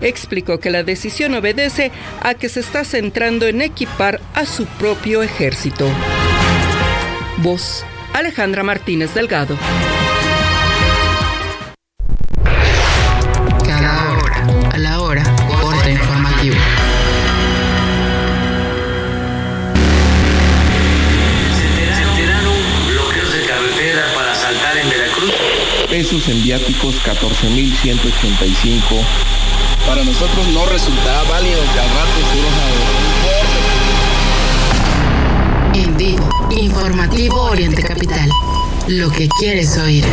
Explicó que la decisión obedece a que se está centrando en equipar a su propio ejército. Voz Alejandra Martínez Delgado. Viáticos 14.185. Para nosotros no resultaba válido que al rato En vivo, informativo Oriente Capital. Lo que quieres oír.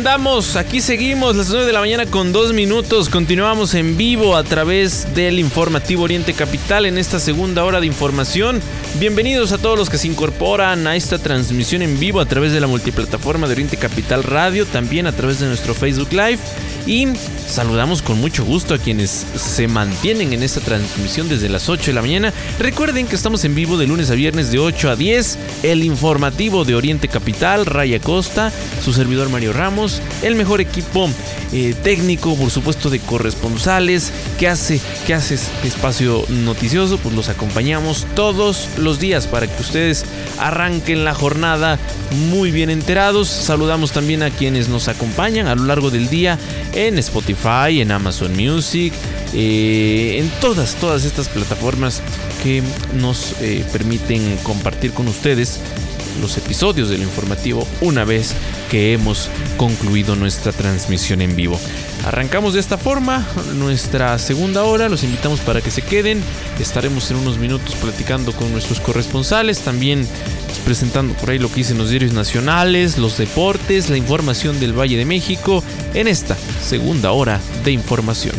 Andamos, aquí seguimos, las 9 de la mañana con 2 minutos. Continuamos en vivo a través del informativo Oriente Capital en esta segunda hora de información. Bienvenidos a todos los que se incorporan a esta transmisión en vivo a través de la multiplataforma de Oriente Capital Radio, también a través de nuestro Facebook Live. Y saludamos con mucho gusto a quienes se mantienen en esta transmisión desde las 8 de la mañana. Recuerden que estamos en vivo de lunes a viernes de 8 a 10. El informativo de Oriente Capital, Raya Costa, su servidor Mario Ramos, el mejor equipo eh, técnico, por supuesto, de corresponsales que hace, que hace este espacio noticioso. Pues los acompañamos todos los días para que ustedes arranquen la jornada muy bien enterados. Saludamos también a quienes nos acompañan a lo largo del día en Spotify, en Amazon Music, eh, en todas, todas estas plataformas que nos eh, permiten compartir con ustedes los episodios del informativo una vez que hemos concluido nuestra transmisión en vivo. Arrancamos de esta forma nuestra segunda hora, los invitamos para que se queden, estaremos en unos minutos platicando con nuestros corresponsales, también presentando por ahí lo que dicen los diarios nacionales, los deportes, la información del Valle de México en esta segunda hora de información.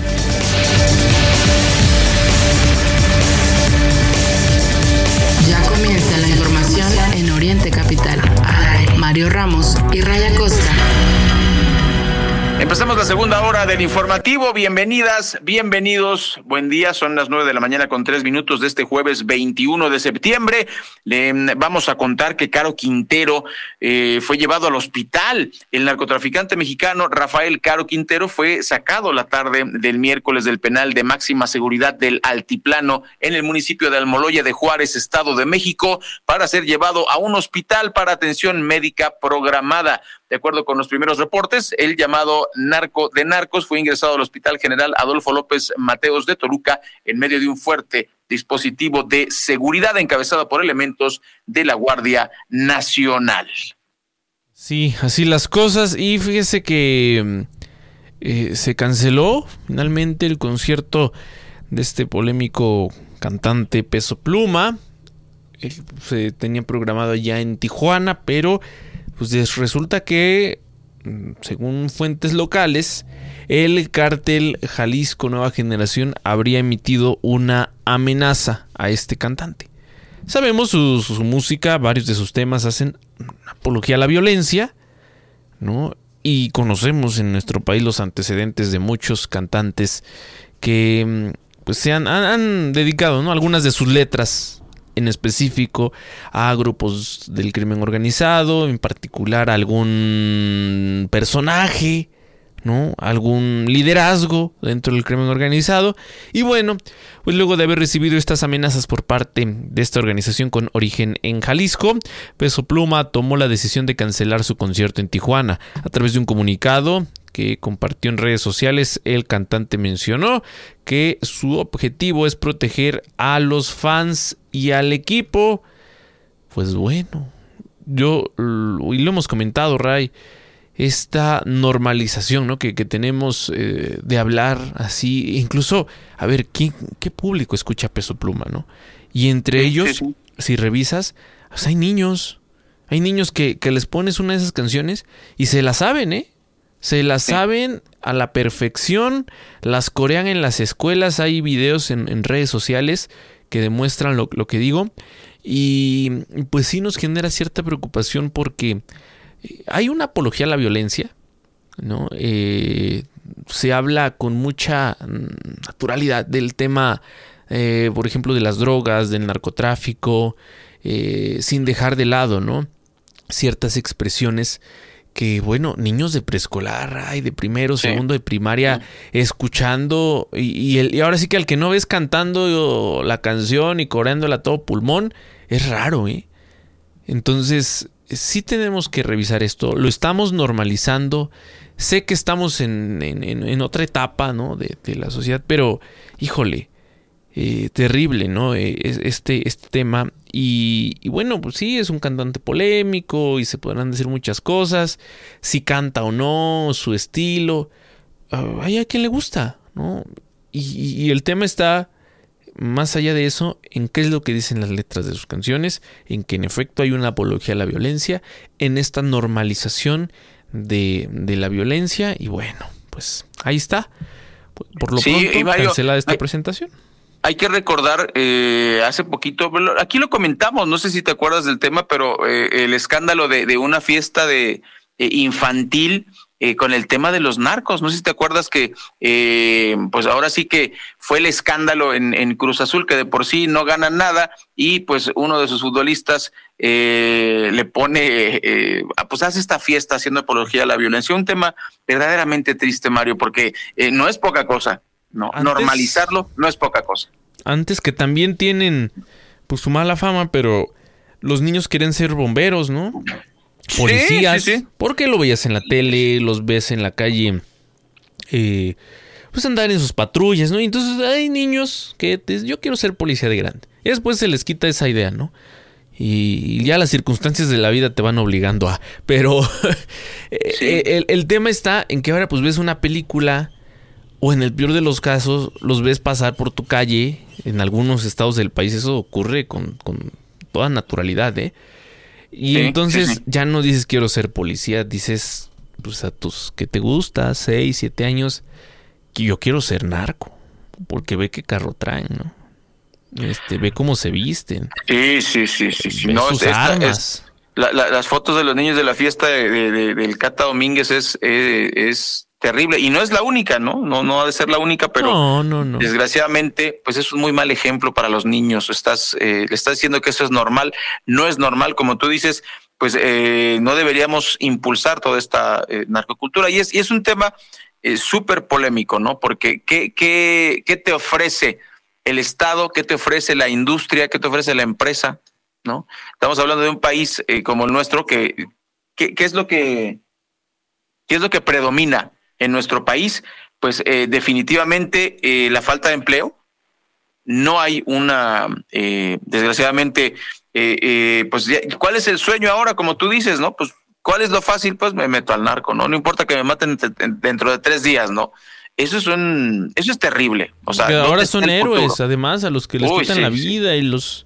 Empezamos la segunda hora del informativo. Bienvenidas, bienvenidos. Buen día. Son las nueve de la mañana con tres minutos de este jueves 21 de septiembre. Le mm, vamos a contar que Caro Quintero eh, fue llevado al hospital. El narcotraficante mexicano Rafael Caro Quintero fue sacado la tarde del miércoles del penal de máxima seguridad del Altiplano en el municipio de Almoloya de Juárez, Estado de México, para ser llevado a un hospital para atención médica programada. De acuerdo con los primeros reportes, el llamado narco de narcos fue ingresado al Hospital General Adolfo López Mateos de Toluca en medio de un fuerte dispositivo de seguridad encabezado por elementos de la Guardia Nacional. Sí, así las cosas. Y fíjese que eh, se canceló finalmente el concierto de este polémico cantante Peso Pluma. Él se tenía programado ya en Tijuana, pero pues resulta que, mm, según fuentes locales, el cártel Jalisco Nueva Generación habría emitido una amenaza a este cantante. Sabemos su, su música, varios de sus temas hacen apología a la violencia, ¿no? Y conocemos en nuestro país los antecedentes de muchos cantantes que mm, pues se han, han, han dedicado, ¿no? Algunas de sus letras en específico a grupos del crimen organizado, en particular a algún personaje, ¿no? Algún liderazgo dentro del crimen organizado. Y bueno, pues luego de haber recibido estas amenazas por parte de esta organización con origen en Jalisco, Peso Pluma tomó la decisión de cancelar su concierto en Tijuana. A través de un comunicado que compartió en redes sociales, el cantante mencionó que su objetivo es proteger a los fans y al equipo. Pues bueno, yo, y lo hemos comentado, Ray, esta normalización ¿no? que, tenemos eh, de hablar así, incluso, a ver, ¿qué, ¿qué, público escucha Peso Pluma? ¿no? Y entre ellos, si revisas, pues hay niños, hay niños que, que, les pones una de esas canciones y se la saben, ¿eh? Se las saben a la perfección, las corean en las escuelas, hay videos en, redes sociales que demuestran lo, lo, que digo. Y pues sí nos genera cierta preocupación porque eh, hay una apología a la violencia, ¿no? Eh, se habla con mucha mm, naturalidad del tema, eh, por ejemplo, de las drogas, del narcotráfico, sin dejar de lado, ¿no? Ciertas expresiones que bueno, niños de preescolar, ay, de primero, segundo de primaria, escuchando, y, el, y, ahora sí que al que no ves cantando la canción y coreándola a todo pulmón, es raro, ¿eh? Entonces, sí tenemos que revisar esto, lo estamos normalizando, sé que estamos en, en, otra etapa, ¿no? De, de, la sociedad, pero, híjole, eh, terrible, ¿no? Eh, este, este tema. Y, bueno, pues sí, es un cantante polémico y se podrán decir muchas cosas. Si canta o no, su estilo. Ah, hay a quien le gusta, ¿no? Y, el tema está, más allá de eso, en qué es lo que dicen las letras de sus canciones, en que en efecto hay una apología a la violencia, en esta normalización de, la violencia. Y bueno, pues ahí está. Por lo pronto, cancelada esta presentación hay que recordar, eh, hace poquito, aquí lo comentamos, no sé si te acuerdas del tema, pero eh, el escándalo de, de, una fiesta de eh, infantil eh, con el tema de los narcos. No sé si te acuerdas que, eh, pues ahora sí que fue el escándalo en, en, Cruz Azul, que de por sí no ganan nada, y pues uno de sus futbolistas le pone, pues hace esta fiesta haciendo apología a la violencia. Un tema verdaderamente triste, Mario, porque no es poca cosa. No, normalizarlo no es poca cosa. Antes que también tienen pues su mala fama, pero los niños quieren ser bomberos, ¿no? Policías. Sí, Porque lo veías en la tele, los ves en la calle, eh, pues andar en sus patrullas, ¿no? Y entonces hay niños que yo quiero ser policía de grande. Y después se les quita esa idea, ¿no? Y ya las circunstancias de la vida te van obligando a. Pero eh, el, el, tema está en que ahora pues ves una película o en el peor de los casos los ves pasar por tu calle en algunos estados del país. Eso ocurre con, toda naturalidad, ¿eh? Y entonces ya no dices quiero ser policía, dices pues a tus que te gusta, 6, 7 años, que yo quiero ser narco, porque ve qué carro traen, ¿no? Este, ve cómo se visten. Sí, sí, sí, sí. no, sus armas. las fotos de los niños de la fiesta de, del Cata Domínguez es, eh, es terrible y no es la única, ¿no? No no ha de ser la única, pero desgraciadamente pues es un muy mal ejemplo para los niños. Estás eh, le estás diciendo que eso es normal, no es normal como tú dices, pues eh, no deberíamos impulsar toda esta eh, narcocultura y es y es un tema súper polémico, ¿no? Porque ¿qué, qué, qué te ofrece el Estado, qué te ofrece la industria, qué te ofrece la empresa, ¿no? Estamos hablando de un país como el nuestro que ¿qué, qué es lo que qué es lo que predomina en nuestro país, pues eh, definitivamente eh, la falta de empleo. No hay una, eh, desgraciadamente, pues, ¿cuál es el sueño ahora? Como tú dices, ¿no? Pues, ¿cuál es lo fácil? Pues me meto al narco, ¿no? No importa que me maten dentro de tres días, ¿no? Eso es un, eso es terrible. O sea, ahora son héroes, además, a los que les quitan la vida y los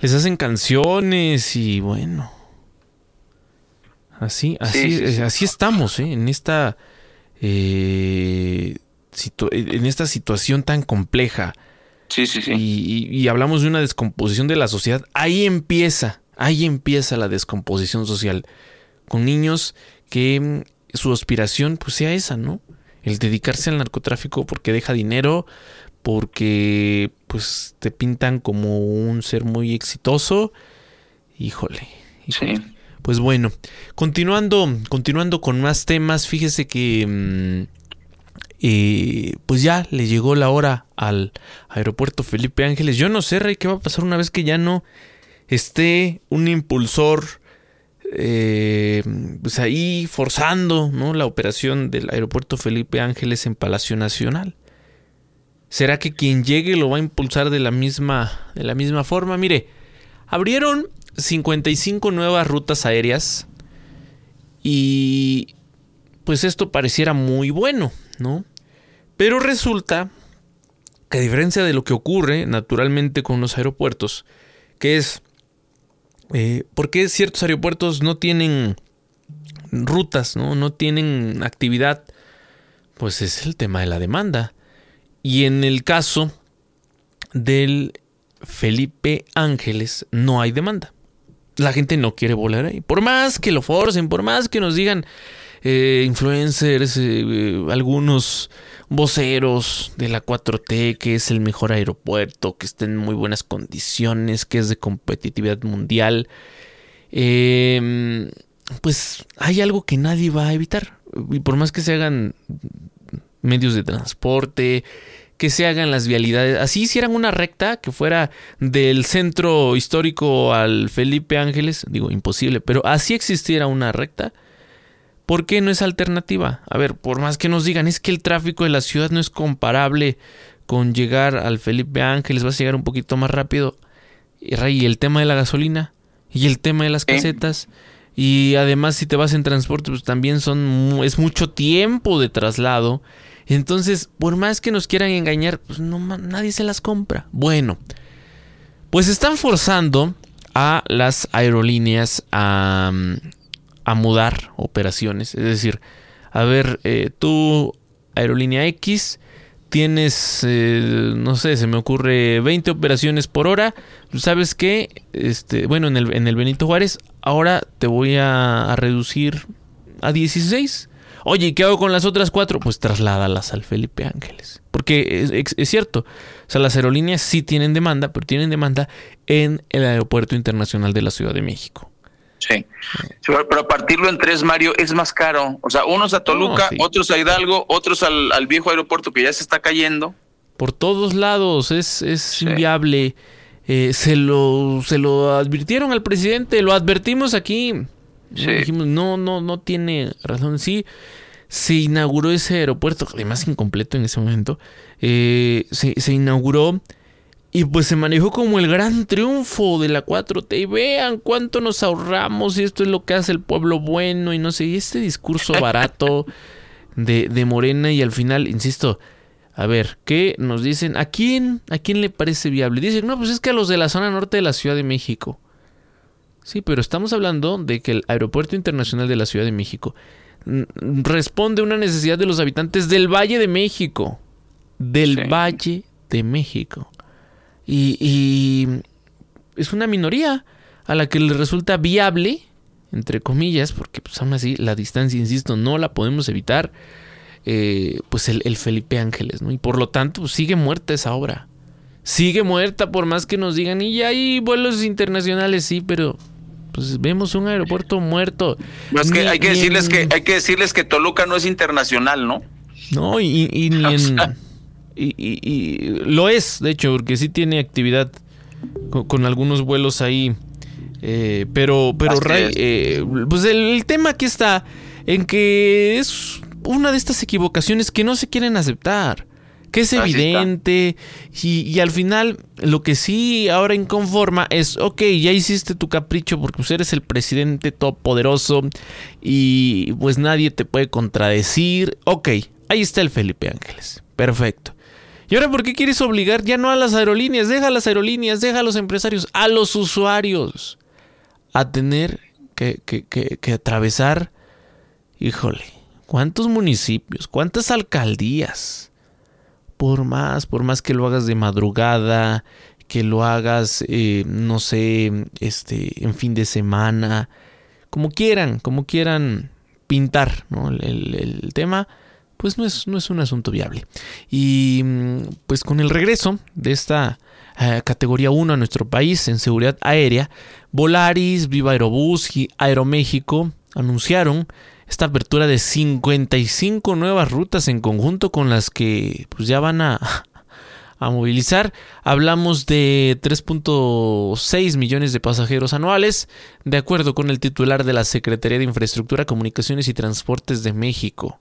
les hacen canciones y bueno. Así, así, así estamos, ¿eh? En esta eh, en esta situación tan compleja. Sí, sí, sí. Y, hablamos de una descomposición de la sociedad. Ahí empieza, ahí empieza la descomposición social. Con niños que mm, su aspiración pues sea esa, ¿no? El dedicarse al narcotráfico porque deja dinero, porque pues te pintan como un ser muy exitoso. Híjole. híjole. Sí. Pues bueno, continuando, continuando con más temas, fíjese que mm, eh, pues ya le llegó la hora al aeropuerto Felipe Ángeles. Yo no sé, Rey, qué va a pasar una vez que ya no esté un impulsor eh, pues ahí forzando ¿no? la operación del aeropuerto Felipe Ángeles en Palacio Nacional. ¿Será que quien llegue lo va a impulsar de la misma, de la misma forma? Mire, abrieron 55 nuevas rutas aéreas y pues esto pareciera muy bueno, ¿no? Pero resulta que a diferencia de lo que ocurre naturalmente con los aeropuertos, que es eh, por qué ciertos aeropuertos no tienen rutas, ¿no? no tienen actividad, pues es el tema de la demanda. Y en el caso del Felipe Ángeles no hay demanda. La gente no quiere volar ahí. Por más que lo forcen, por más que nos digan eh, influencers, eh, algunos voceros de la 4T, que es el mejor aeropuerto, que está en muy buenas condiciones, que es de competitividad mundial. Em, pues hay algo que nadie va a evitar. Y por más que se hagan medios de transporte, que se hagan las vialidades, así hicieran una recta que fuera del centro histórico al Felipe Ángeles, digo imposible, pero así existiera una recta, ¿Por qué no es alternativa? A ver, por más que nos digan, es que el tráfico de la ciudad no es comparable con llegar al Felipe Ángeles, vas a llegar un poquito más rápido. Y el tema de la gasolina, y el tema de las casetas, y además si te vas en transporte, pues también son es mucho tiempo de traslado. Entonces, por más que nos quieran engañar, pues no, nadie se las compra. Bueno, pues están forzando a las aerolíneas a, a mudar operaciones. Es decir, a ver, eh, tú, aerolínea X, tienes, eh, no sé, se me ocurre 20 operaciones por hora. ¿Sabes qué? Este, bueno, en el, en el Benito Juárez, ahora te voy a, reducir a 16. Oye, ¿y qué hago con las otras cuatro? Pues trasládalas al Felipe Ángeles. Porque es, es, cierto, o sea, las aerolíneas sí tienen demanda, pero tienen demanda en el Aeropuerto Internacional de la Ciudad de México. Sí. Pero partirlo en tres, Mario, es más caro. O sea, unos a Toluca, otros a Hidalgo, otros al, viejo aeropuerto que ya se está cayendo. Por todos lados, es, es inviable. Eh, se, lo, se lo advirtieron al presidente, lo advertimos aquí. Dijimos, no, no, no tiene razón. Sí, se inauguró ese aeropuerto, además incompleto en ese momento. Eh, se, se inauguró y pues se manejó como el gran triunfo de la 4T. Y vean cuánto nos ahorramos y esto es lo que hace el pueblo bueno y no sé. Y este discurso barato de, de Morena y al final, insisto, a ver, ¿qué nos dicen? ¿A quién, ¿A quién le parece viable? Dicen, no, pues es que a los de la zona norte de la Ciudad de México. Sí, pero estamos hablando de que el Aeropuerto Internacional de la Ciudad de México responde a una necesidad de los habitantes del Valle de México. Del Valle de México. Y, es una minoría a la que le resulta viable, entre comillas, porque pues aún así la distancia, insisto, no la podemos evitar, eh, pues el, Felipe Ángeles, ¿no? Y por lo tanto pues, sigue muerta esa obra. Sigue muerta por más que nos digan, y ya hay vuelos internacionales, sí, pero pues vemos un aeropuerto muerto. que hay que decirles que hay que decirles que Toluca no es internacional, ¿no? No, y, y ni en y, lo es, de hecho, porque sí tiene actividad con, algunos vuelos ahí. Eh, pero, pero, Ray, eh, pues el, tema aquí está en que es una de estas equivocaciones que no se quieren aceptar. Que es evidente. Y, al final, lo que sí ahora inconforma es: ok, ya hiciste tu capricho porque pues, eres el presidente todopoderoso y pues nadie te puede contradecir. Ok, ahí está el Felipe Ángeles. Perfecto. ¿Y ahora por qué quieres obligar ya no a las aerolíneas? Deja a las aerolíneas, deja a los empresarios, a los usuarios a tener que, que, atravesar, híjole, ¿cuántos municipios? ¿Cuántas alcaldías? Por más, por más que lo hagas de madrugada, que lo hagas, eh, no sé, este, en fin de semana, como quieran, como quieran pintar ¿no? el, tema pues no es, no es un asunto viable. Y mm, pues con el regreso de esta eh, categoría 1 a nuestro país en seguridad aérea, Volaris, Viva Aerobús y Aeroméxico anunciaron esta apertura de 55 nuevas rutas en conjunto con las que pues ya van a, a movilizar. Hablamos de 3.6 millones de pasajeros anuales, de acuerdo con el titular de la Secretaría de Infraestructura, Comunicaciones y Transportes de México.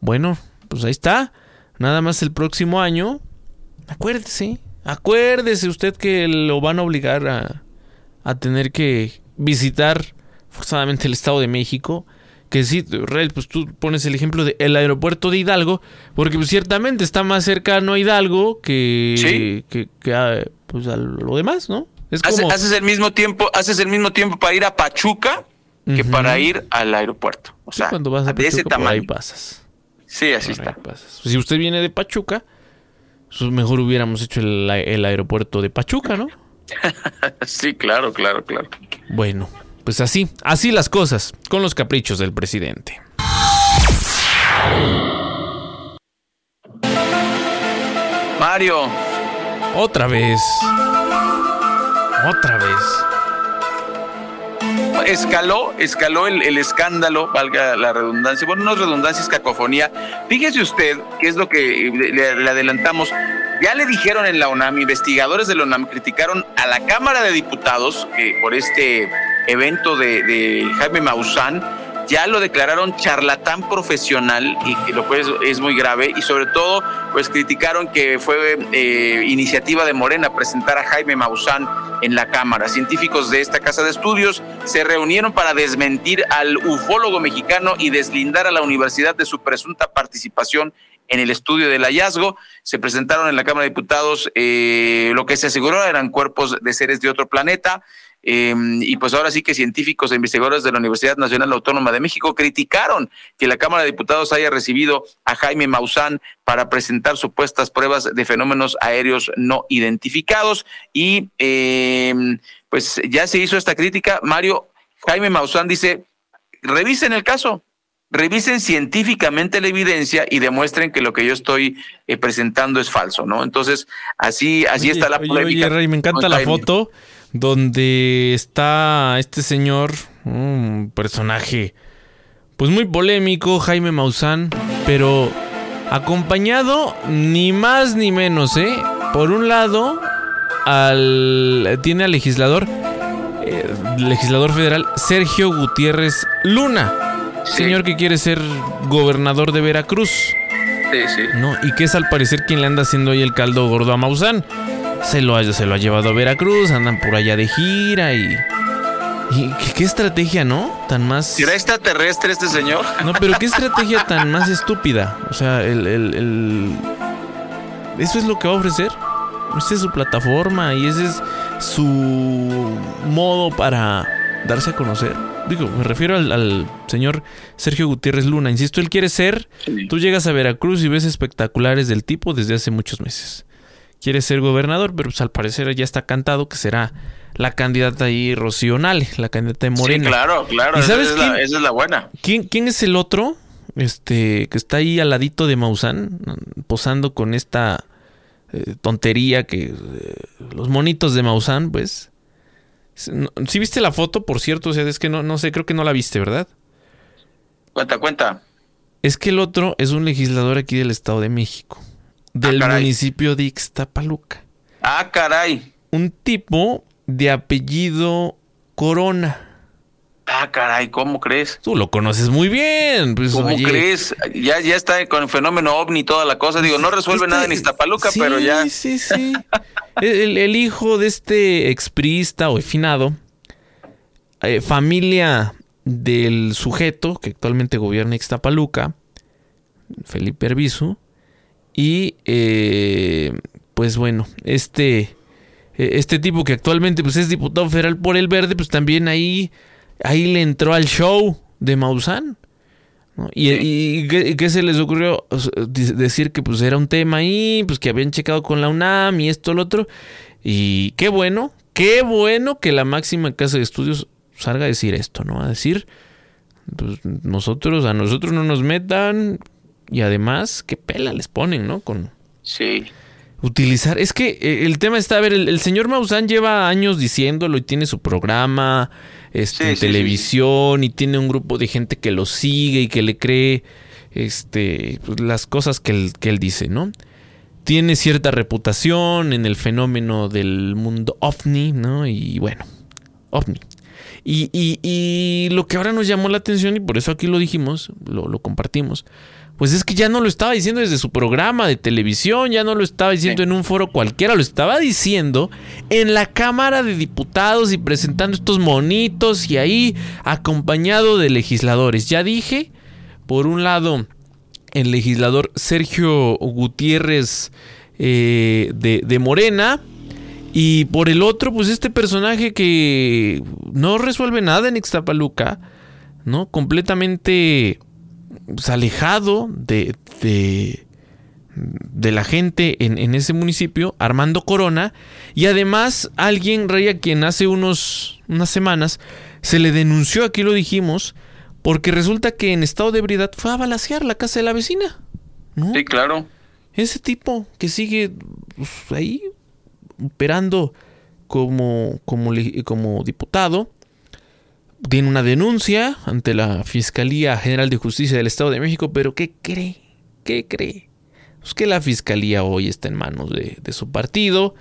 Bueno, pues ahí está. Nada más el próximo año. Acuérdese, acuérdese usted que lo van a obligar a, a tener que visitar forzadamente el Estado de México que sí, Real, pues tú pones el ejemplo del aeropuerto de Hidalgo, porque pues, ciertamente está más cercano a Hidalgo que, que, a, pues, a lo demás, ¿no? Es como... haces el mismo tiempo, haces el mismo tiempo para ir a Pachuca que para ir al aeropuerto. O sea, cuando vas a Pachuca, de ese tamaño. ahí pasas. Sí, así está. Si usted viene de Pachuca, pues mejor hubiéramos hecho el, el aeropuerto de Pachuca, ¿no? sí, claro, claro, claro. Bueno, pues así, así las cosas, con los caprichos del presidente. Mario. Otra vez. Otra vez. Escaló, escaló el, escándalo, valga la redundancia. Bueno, no es redundancia, es cacofonía. Fíjese usted, qué es lo que le, adelantamos. Ya le dijeron en la UNAM, investigadores de la UNAM criticaron a la Cámara de Diputados que por este evento de, Jaime Maussan, ya lo declararon charlatán profesional y lo cual es, muy grave y sobre todo pues criticaron que fue eh, iniciativa de Morena presentar a Jaime Maussan en la Cámara. Científicos de esta casa de estudios se reunieron para desmentir al ufólogo mexicano y deslindar a la universidad de su presunta participación en el estudio del hallazgo. Se presentaron en la Cámara de Diputados eh, lo que se aseguró eran cuerpos de seres de otro planeta. Em, y pues ahora sí que científicos e investigadores de la Universidad Nacional Autónoma de México criticaron que la Cámara de Diputados haya recibido a Jaime Maussan para presentar supuestas pruebas de fenómenos aéreos no identificados. Y em, pues ya se hizo esta crítica. Mario Jaime Maussan dice, revisen el caso, revisen científicamente la evidencia y demuestren que lo que yo estoy eh, presentando es falso, ¿no? Entonces, así, así está la polémica. me encanta la foto donde está este señor, un personaje pues muy polémico, Jaime Maussan, pero acompañado ni más ni menos, ¿eh? Por un lado, al, tiene al legislador, eh, legislador federal Sergio Gutiérrez Luna, señor que quiere ser gobernador de Veracruz. Sí, sí. ¿no? Y que es al parecer quien le anda haciendo ahí el caldo gordo a Maussan se lo, se lo ha llevado a Veracruz, andan por allá de gira y... ¿Y qué, estrategia, no? Tan más... ¿Será extraterrestre este señor? No, pero qué estrategia tan más estúpida. O sea, el, el, Eso es lo que va a ofrecer. Esa es su plataforma y ese es su modo para darse a conocer. Digo, me refiero al, señor Sergio Gutiérrez Luna. Insisto, él quiere ser. Tú llegas a Veracruz y ves espectaculares del tipo desde hace muchos meses quiere ser gobernador, pero pues al parecer ya está cantado que será la candidata ahí Rocío la candidata de Morena. Sí, claro, claro, sabes esa, es la, buena. ¿quién, ¿Quién es el otro? Este, que está ahí al ladito de Maussan, posando con esta eh, tontería que eh, los monitos de Maussan, pues. Si viste la foto, por cierto, o sea, es que no, no sé, creo que no la viste, ¿verdad? Cuenta, cuenta. Es que el otro es un legislador aquí del Estado de México del ah, municipio de Ixtapaluca. Ah, caray. Un tipo de apellido Corona. Ah, caray, ¿cómo crees? Tú lo conoces muy bien. Pues, ¿Cómo crees? Ya, ya está con el fenómeno ovni y toda la cosa. Digo, no resuelve nada en Iztapaluca, pero ya. Sí, sí, sí. el, hijo de este exprista o finado, eh, familia del sujeto que actualmente gobierna Ixtapaluca, Felipe Herbizu, y eh, pues bueno, este, e, este tipo que actualmente pues, es diputado federal por el verde, pues también ahí, ahí le entró al show de Maussan. Y, ¿qué, se les ocurrió? Decir que pues era un tema ahí, pues que habían checado con la UNAM y esto, lo otro. Y qué bueno, qué bueno que la máxima casa de estudios salga a decir esto, ¿no? A decir, pues nosotros, a nosotros no nos metan, y además, qué pela les ponen, ¿no? Con. Sí. Utilizar. Es que eh, el tema está, a ver, el, señor Maussan lleva años diciéndolo y tiene su programa este, en televisión y tiene un grupo de gente que lo sigue y que le cree este, pues, las cosas que él, que él dice, ¿no? tiene cierta reputación en el fenómeno del mundo ovni, ¿no? Y bueno, ovni. Y, y, lo que ahora nos llamó la atención, y por eso aquí lo dijimos, lo, lo, compartimos, pues es que ya no lo estaba diciendo desde su programa de televisión, ya no lo estaba diciendo en un foro cualquiera, lo estaba diciendo en la Cámara de Diputados y presentando estos monitos y ahí acompañado de legisladores. Ya dije, por un lado, el legislador Sergio Gutiérrez eh, de, de Morena, y por el otro, pues este personaje que no resuelve nada en Ixtapaluca, ¿no? Completamente pues, alejado de, de, de, la gente en, en, ese municipio, Armando Corona, y además alguien, Rey, a quien hace unos, unas semanas se le denunció, aquí lo dijimos, porque resulta que en estado de ebriedad fue a balasear la casa de la vecina. ¿no? Sí, claro. Ese tipo que sigue pues, ahí operando como, como, como diputado, tiene una denuncia ante la Fiscalía General de Justicia del Estado de México, pero ¿qué cree? ¿Qué cree? Pues que la Fiscalía hoy está en manos de, de su partido.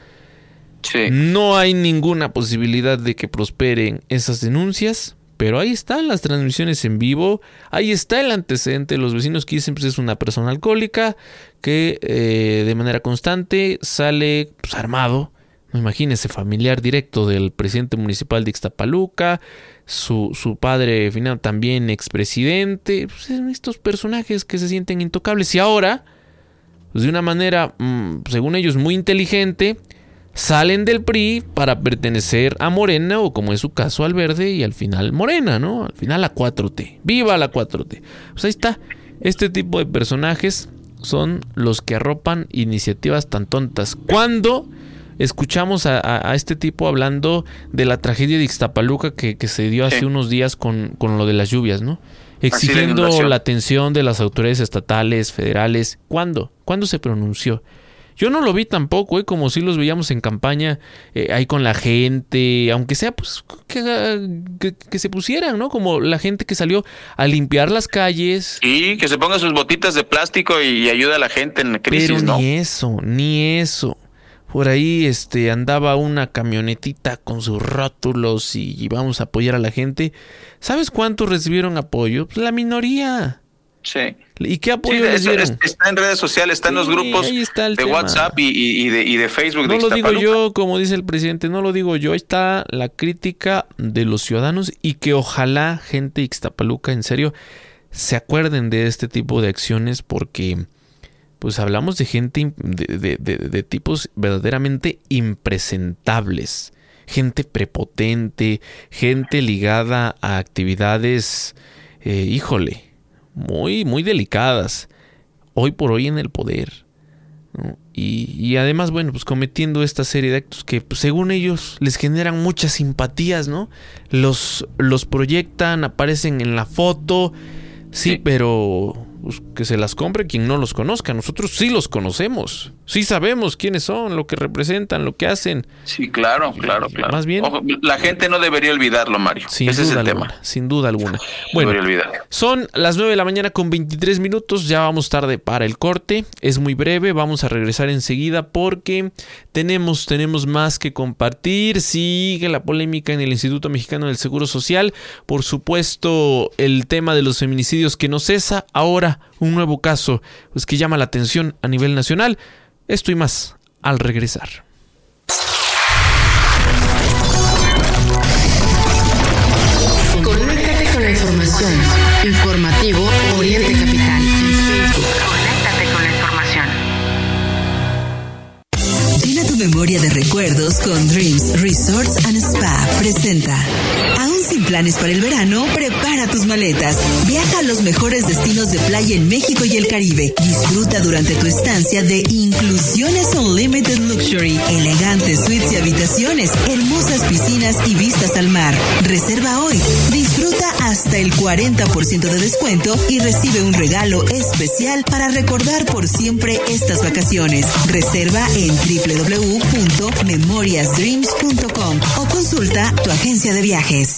Sí. No hay ninguna posibilidad de que prosperen esas denuncias, pero ahí están las transmisiones en vivo, ahí está el antecedente, los vecinos que dicen pues es una persona alcohólica que eh, de manera constante sale pues, armado, imagínese, familiar directo del presidente municipal de Ixtapaluca, su, su padre final también expresidente, pues, estos personajes que se sienten intocables y ahora, pues, de una manera, mmm, según ellos, muy inteligente, salen del PRI para pertenecer a Morena o como es su caso al Verde y al final Morena, ¿no? Al final la 4T. ¡Viva la 4T! Pues ahí está. Este tipo de personajes son los que arropan iniciativas tan tontas. Cuando escuchamos a, a, a este tipo hablando de la tragedia de Ixtapaluca que, que se dio hace Sí. unos días con, con lo de las lluvias, ¿no? Exigiendo la atención de las autoridades estatales, federales. ¿Cuándo? ¿Cuándo se pronunció? Yo no lo vi tampoco, ¿eh? como si los veíamos en campaña eh, ahí con la gente, aunque sea pues que, que- que se pusieran, ¿no? Como la gente que salió a limpiar las calles. Y que se ponga sus botitas de plástico y ayuda a la gente en crisis, Pero ¿no? ni eso, ni eso. Por ahí este andaba una camionetita con sus rótulos y, vamos a apoyar a la gente. ¿Sabes cuántos recibieron apoyo? Pues la minoría. Sí. ¿Y qué Sí, apoyo les eso dieron? es- está en redes sociales, está en los Sí, grupos de tema. WhatsApp y, y- y de, y de Facebook No de lo digo yo, como dice el presidente, no lo digo yo. Ahí está la crítica de los ciudadanos y que ojalá gente Ixtapaluca, en serio, se acuerden de este tipo de acciones porque pues hablamos de gente de, de- de- de tipos verdaderamente impresentables. Gente prepotente, gente ligada a actividades, eh, híjole, muy, muy delicadas. Hoy por hoy en el poder. ¿no? Y, y además, bueno, pues cometiendo esta serie de actos que pues, según ellos les generan muchas simpatías, ¿no? Los, los proyectan, aparecen en la foto, sí, Sí. pero pues, que se las compre quien no los conozca. Nosotros sí los conocemos, sí sabemos quiénes son, lo que representan, lo que hacen. Sí, claro, claro, claro. Más bien- Ojo, la gente no debería olvidarlo, Mario. Sin Ese es el alguna, tema. sin duda alguna. No Bueno, debería olvidarlo. Son las 9 de la mañana con 23 minutos, ya vamos tarde para el corte, es muy breve, vamos a regresar enseguida porque tenemos, tenemos más que compartir, sigue la polémica en el Instituto Mexicano del Seguro Social, por supuesto el tema de los feminicidios que no cesa, ahora un nuevo caso pues, que llama la atención a nivel nacional, esto y más al regresar. Conéctate con la información. Informativo Oriente Capital. En Facebook. Conéctate con la información. Llena tu memoria de recuerdos con Dreams Resorts and Spa. Presenta. Sin planes para el verano, prepara tus maletas. Viaja a los mejores destinos de playa en México y el Caribe. Disfruta durante tu estancia de Inclusiones Unlimited Luxury, elegantes suites y habitaciones, hermosas piscinas y vistas al mar. Reserva hoy. Disfruta hasta el 40% de descuento y recibe un regalo especial para recordar por siempre estas vacaciones. Reserva en www.memoriasdreams.com o consulta tu agencia de viajes.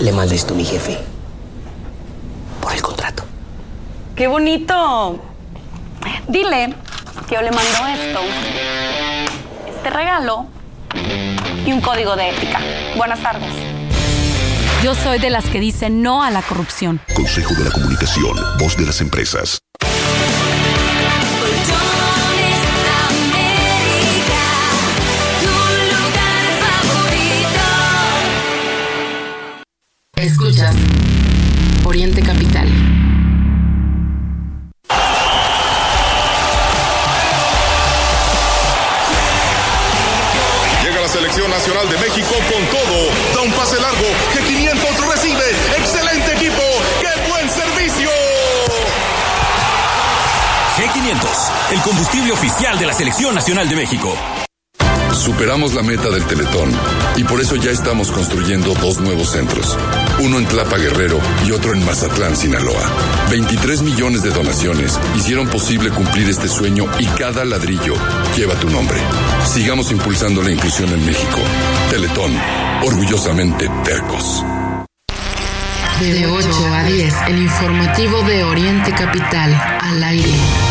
Le manda esto a mi jefe. Por el contrato. ¡Qué bonito! Dile que yo le mando esto, este regalo y un código de ética. Buenas tardes. Yo soy de las que dicen no a la corrupción. Consejo de la Comunicación, voz de las empresas. Escuchas Oriente Capital. Llega la selección nacional de México con todo. Da un pase largo que 500 recibe. Excelente equipo. ¡Qué buen servicio! G500, el combustible oficial de la selección nacional de México. Superamos la meta del Teletón y por eso ya estamos construyendo dos nuevos centros. Uno en Tlapa Guerrero y otro en Mazatlán, Sinaloa. 23 millones de donaciones hicieron posible cumplir este sueño y cada ladrillo lleva tu nombre. Sigamos impulsando la inclusión en México. Teletón, orgullosamente tercos. De 8 a 10, el informativo de Oriente Capital, al aire.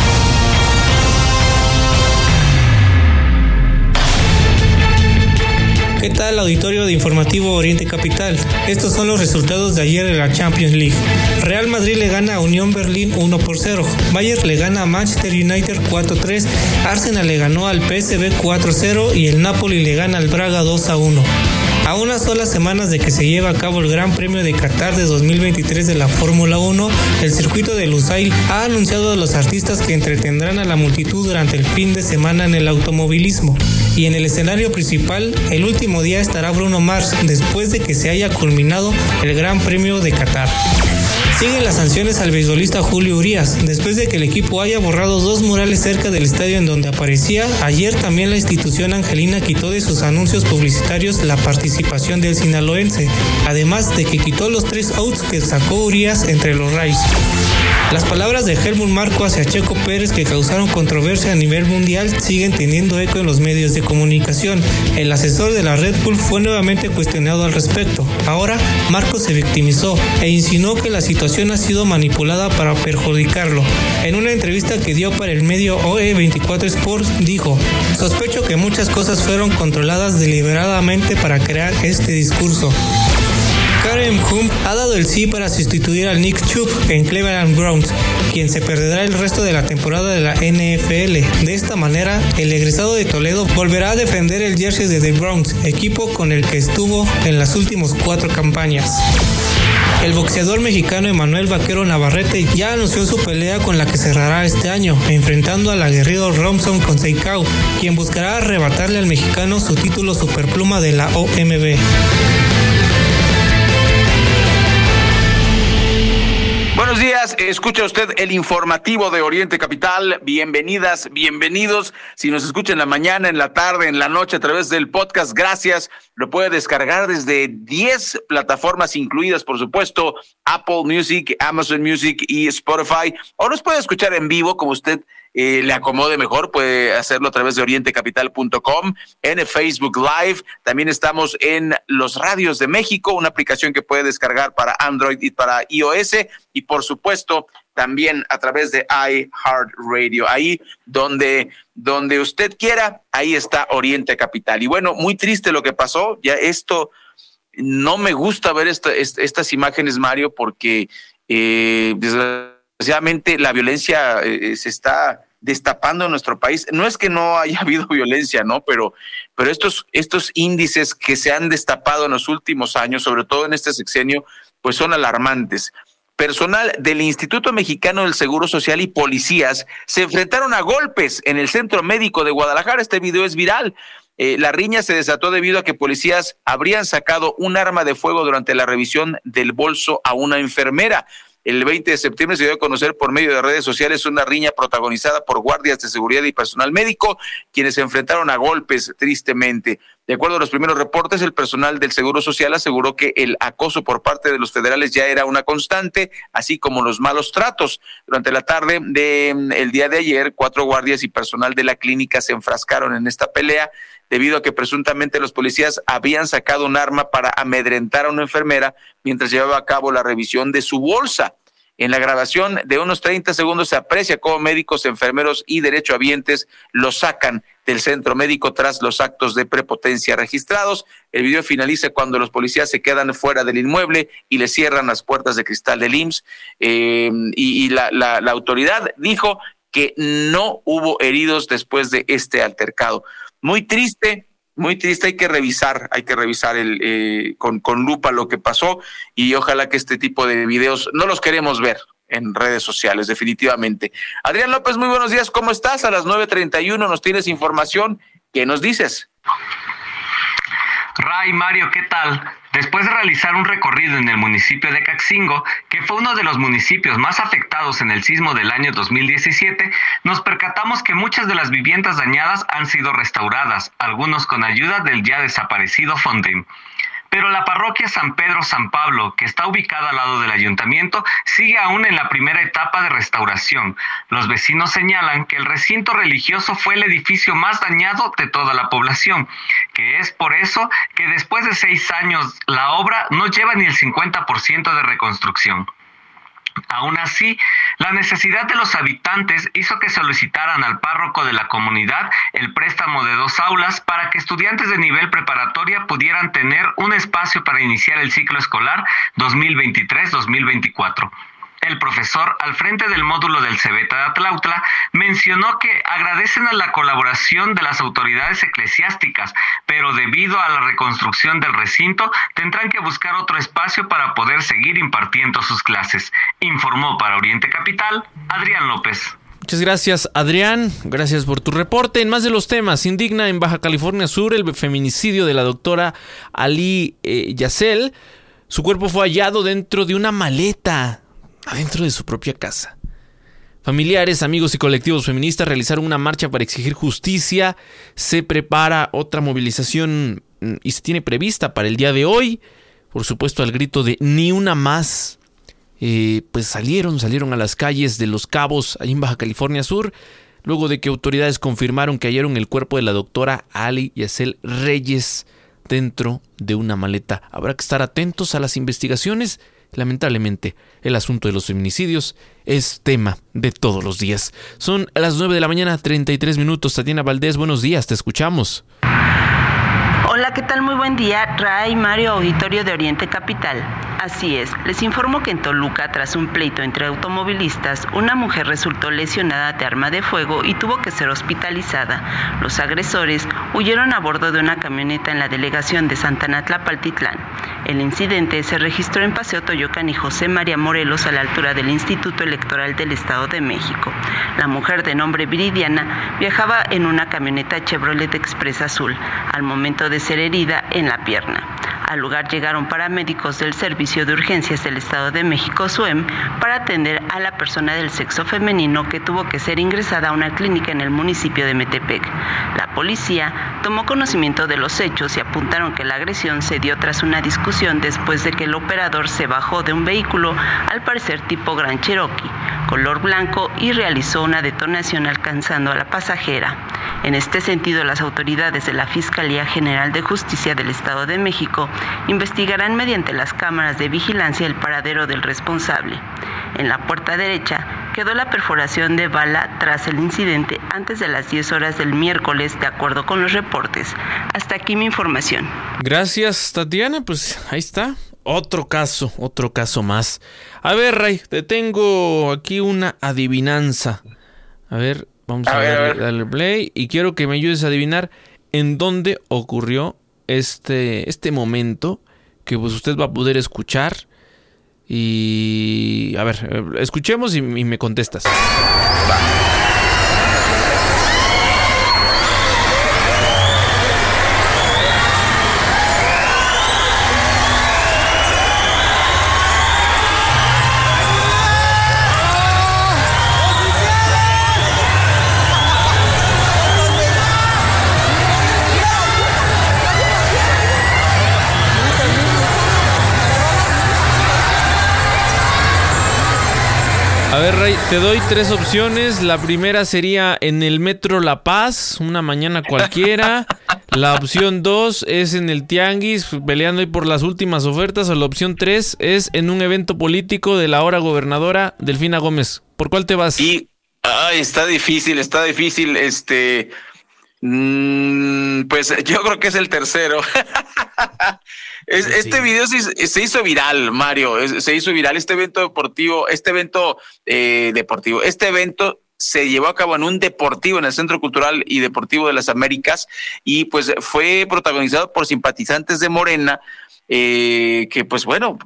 ¿Qué tal auditorio de informativo Oriente Capital? Estos son los resultados de ayer en la Champions League. Real Madrid le gana a Unión Berlín 1 por 0. Bayern le gana a Manchester United 4-3. Arsenal le ganó al PSV 4-0 y el Napoli le gana al Braga 2 1. A unas solas semanas de que se lleve a cabo el Gran Premio de Qatar de 2023 de la Fórmula 1, el circuito de Lusail ha anunciado a los artistas que entretendrán a la multitud durante el fin de semana en el automovilismo. Y en el escenario principal, el último día estará Bruno Mars después de que se haya culminado el Gran Premio de Qatar. Siguen las sanciones al beisbolista Julio Urias, después de que el equipo haya borrado dos murales cerca del estadio en donde aparecía. Ayer también la institución angelina quitó de sus anuncios publicitarios la participación del sinaloense, además de que quitó los tres outs que sacó Urias entre los Rays. Las palabras de Helmut Marco hacia Checo Pérez que causaron controversia a nivel mundial siguen teniendo eco en los medios de comunicación. El asesor de la Red Bull fue nuevamente cuestionado al respecto. Ahora, Marco se victimizó e insinuó que la situación ha sido manipulada para perjudicarlo. En una entrevista que dio para el medio OE24 Sports dijo, sospecho que muchas cosas fueron controladas deliberadamente para crear este discurso. Karen Hume ha dado el sí para sustituir al Nick Chubb en Cleveland Browns, quien se perderá el resto de la temporada de la NFL. De esta manera, el egresado de Toledo volverá a defender el jersey de The Browns, equipo con el que estuvo en las últimas cuatro campañas. El boxeador mexicano Emanuel Vaquero Navarrete ya anunció su pelea con la que cerrará este año, enfrentando al aguerrido Romson Seikau, quien buscará arrebatarle al mexicano su título superpluma de la OMB. Buenos días, escucha usted el informativo de Oriente Capital. Bienvenidas, bienvenidos. Si nos escucha en la mañana, en la tarde, en la noche a través del podcast, gracias. Lo puede descargar desde 10 plataformas incluidas, por supuesto, Apple Music, Amazon Music y Spotify. O nos puede escuchar en vivo, como usted le acomode mejor, puede hacerlo a través de orientecapital.com, en Facebook Live. También estamos en los radios de México, una aplicación que puede descargar para Android y para iOS. Y por supuesto, también a través de iHeartRadio. Ahí donde, donde usted quiera, ahí está Oriente Capital. Y bueno, muy triste lo que pasó. Ya esto, no me gusta ver estas imágenes, Mario, porque eh, desgraciadamente la violencia eh, se está destapando en nuestro país. No es que no haya habido violencia, ¿no? Pero, pero estos, estos índices que se han destapado en los últimos años, sobre todo en este sexenio, pues son alarmantes. Personal del Instituto Mexicano del Seguro Social y policías se enfrentaron a golpes en el centro médico de Guadalajara. Este video es viral. Eh, la riña se desató debido a que policías habrían sacado un arma de fuego durante la revisión del bolso a una enfermera. El 20 de septiembre se dio a conocer por medio de redes sociales una riña protagonizada por guardias de seguridad y personal médico, quienes se enfrentaron a golpes tristemente. De acuerdo a los primeros reportes, el personal del Seguro Social aseguró que el acoso por parte de los federales ya era una constante, así como los malos tratos. Durante la tarde del día de ayer, cuatro guardias y personal de la clínica se enfrascaron en esta pelea debido a que presuntamente los policías habían sacado un arma para amedrentar a una enfermera mientras llevaba a cabo la revisión de su bolsa. En la grabación de unos 30 segundos se aprecia cómo médicos, enfermeros y derechohabientes lo sacan del centro médico tras los actos de prepotencia registrados. El video finaliza cuando los policías se quedan fuera del inmueble y le cierran las puertas de cristal del IMSS. Eh, y, la, la autoridad dijo que no hubo heridos después de este altercado. Muy triste, muy triste, hay que revisar, hay que revisar el, eh, con, con lupa lo que pasó y ojalá que este tipo de videos no los queremos ver en redes sociales, definitivamente. Adrián López, muy buenos días, ¿cómo estás? A las 9.31 nos tienes información, ¿qué nos dices? Ray, Mario, ¿qué tal? Después de realizar un recorrido en el municipio de Caxingo, que fue uno de los municipios más afectados en el sismo del año 2017, nos percatamos que muchas de las viviendas dañadas han sido restauradas, algunos con ayuda del ya desaparecido Fondem. Pero la parroquia San Pedro San Pablo, que está ubicada al lado del ayuntamiento, sigue aún en la primera etapa de restauración. Los vecinos señalan que el recinto religioso fue el edificio más dañado de toda la población, que es por eso que después de seis años la obra no lleva ni el 50% de reconstrucción. Aún así, la necesidad de los habitantes hizo que solicitaran al párroco de la comunidad el préstamo de dos aulas para que estudiantes de nivel preparatoria pudieran tener un espacio para iniciar el ciclo escolar 2023-2024 el profesor al frente del módulo del Cebeta de Atlautla mencionó que agradecen a la colaboración de las autoridades eclesiásticas, pero debido a la reconstrucción del recinto tendrán que buscar otro espacio para poder seguir impartiendo sus clases, informó para Oriente Capital Adrián López. Muchas gracias, Adrián. Gracias por tu reporte. En más de los temas, indigna en Baja California Sur el feminicidio de la doctora Ali eh, Yacel. Su cuerpo fue hallado dentro de una maleta adentro de su propia casa. Familiares, amigos y colectivos feministas realizaron una marcha para exigir justicia. Se prepara otra movilización mm, y se tiene prevista para el día de hoy. Por supuesto, al grito de ni una más. Eh, pues salieron, salieron a las calles de Los Cabos, ahí en Baja California Sur, luego de que autoridades confirmaron que hallaron el cuerpo de la doctora Ali Yacel Reyes dentro de una maleta. Habrá que estar atentos a las investigaciones Lamentablemente, el asunto de los feminicidios es tema de todos los días. Son las 9 de la mañana, 33 minutos. Tatiana Valdés, buenos días, te escuchamos. Hola, ¿qué tal? Muy buen día. Ray Mario Auditorio de Oriente Capital. Así es, les informo que en Toluca, tras un pleito entre automovilistas, una mujer resultó lesionada de arma de fuego y tuvo que ser hospitalizada. Los agresores huyeron a bordo de una camioneta en la delegación de Santana Tlapaltitlán. El incidente se registró en Paseo Toyocan y José María Morelos a la altura del Instituto Electoral del Estado de México. La mujer de nombre Viridiana viajaba en una camioneta Chevrolet Express Azul al momento de ser herida en la pierna. Al lugar llegaron paramédicos del Servicio de Urgencias del Estado de México, SUEM, para atender a la persona del sexo femenino que tuvo que ser ingresada a una clínica en el municipio de Metepec. La policía tomó conocimiento de los hechos y apuntaron que la agresión se dio tras una discusión después de que el operador se bajó de un vehículo, al parecer tipo Gran Cherokee, color blanco, y realizó una detonación alcanzando a la pasajera. En este sentido, las autoridades de la Fiscalía General de Justicia del Estado de México investigarán mediante las cámaras de vigilancia el paradero del responsable. En la puerta derecha quedó la perforación de bala tras el incidente antes de las 10 horas del miércoles, de acuerdo con los reportes. Hasta aquí mi información. Gracias, Tatiana. Pues ahí está. Otro caso, otro caso más. A ver, Ray, te tengo aquí una adivinanza. A ver, vamos a, ver, darle play y quiero que me ayudes a adivinar en dónde ocurrió este, este momento que pues usted va a poder escuchar. Y a ver, eh, escuchemos y, y me contestas. Ver, Ray, te doy tres opciones. La primera sería en el Metro La Paz, una mañana cualquiera. La opción dos es en el Tianguis, peleando ahí por las últimas ofertas. O la opción tres es en un evento político de la ahora gobernadora Delfina Gómez. ¿Por cuál te vas? Y ay, está difícil, está difícil. Este, mm, pues yo creo que es el tercero. este video se, hizo viral, Mario. Se hizo viral este evento deportivo, este evento eh, deportivo, este evento se llevó a cabo en un deportivo, en el Centro Cultural y Deportivo de las Américas, y pues fue protagonizado por simpatizantes de Morena, eh, que pues bueno,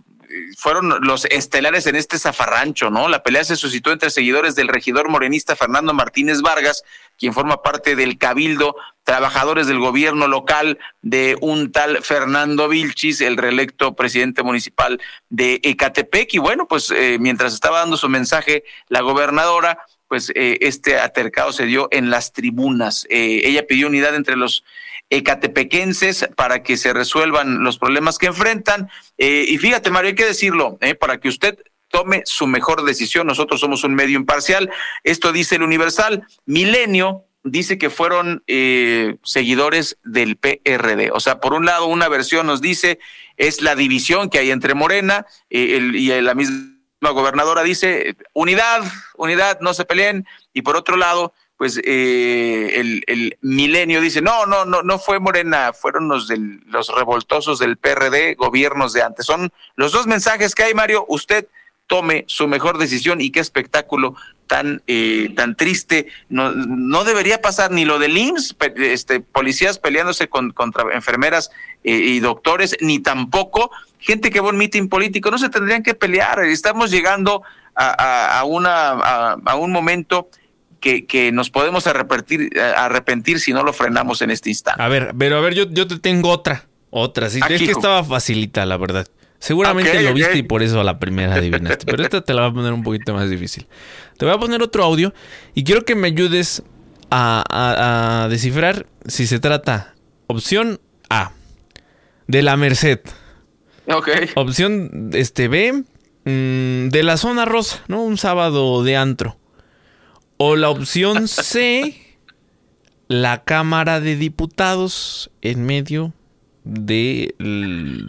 fueron los estelares en este zafarrancho, ¿no? La pelea se suscitó entre seguidores del regidor morenista Fernando Martínez Vargas, quien forma parte del cabildo, trabajadores del gobierno local de un tal Fernando Vilchis, el reelecto presidente municipal de Ecatepec. Y bueno, pues eh, mientras estaba dando su mensaje, la gobernadora, pues eh, este atercado se dio en las tribunas. Eh, ella pidió unidad entre los ecatepequenses para que se resuelvan los problemas que enfrentan. Eh, y fíjate, Mario, hay que decirlo, eh, para que usted tome su mejor decisión. Nosotros somos un medio imparcial. Esto dice el Universal. Milenio dice que fueron eh, seguidores del PRD. O sea, por un lado, una versión nos dice es la división que hay entre Morena y la misma gobernadora dice unidad, unidad, no se peleen. Y por otro lado, pues eh, el, milenio dice, no, no, no, no fue Morena, fueron los, del, los revoltosos del PRD, gobiernos de antes. Son los dos mensajes que hay, Mario. Usted tome su mejor decisión y qué espectáculo tan eh, tan triste no, no debería pasar ni lo del IMSS este policías peleándose con, contra enfermeras eh, y doctores ni tampoco gente que va a un mitin político no se tendrían que pelear estamos llegando a, a, una a un momento que, nos podemos arrepentir, arrepentir si no lo frenamos en este instante. A ver, pero a ver, yo, yo te tengo otra. Otra. Sí, es que estaba facilita, la verdad. Seguramente lo viste y por eso a la primera adivinaste. pero esta te la voy a poner un poquito más difícil. Te voy a poner otro audio y quiero que me ayudes a, descifrar si se trata opción A de la Merced. Ok. Opción este B mm, de la zona rosa, ¿no? Un sábado de antro. O la opción C, la Cámara de Diputados en medio de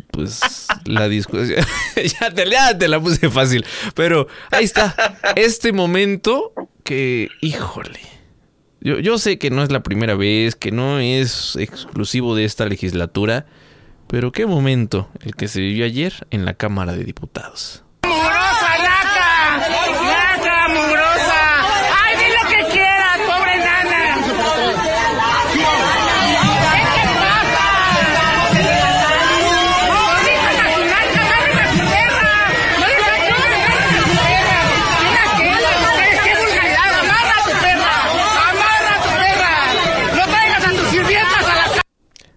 pues la discusión. ya, te, la puse fácil. Pero ahí está. Este momento que, híjole. Yo, yo sé que no es la primera vez, que no es exclusivo de esta legislatura, pero qué momento el que se vivió ayer en la Cámara de Diputados.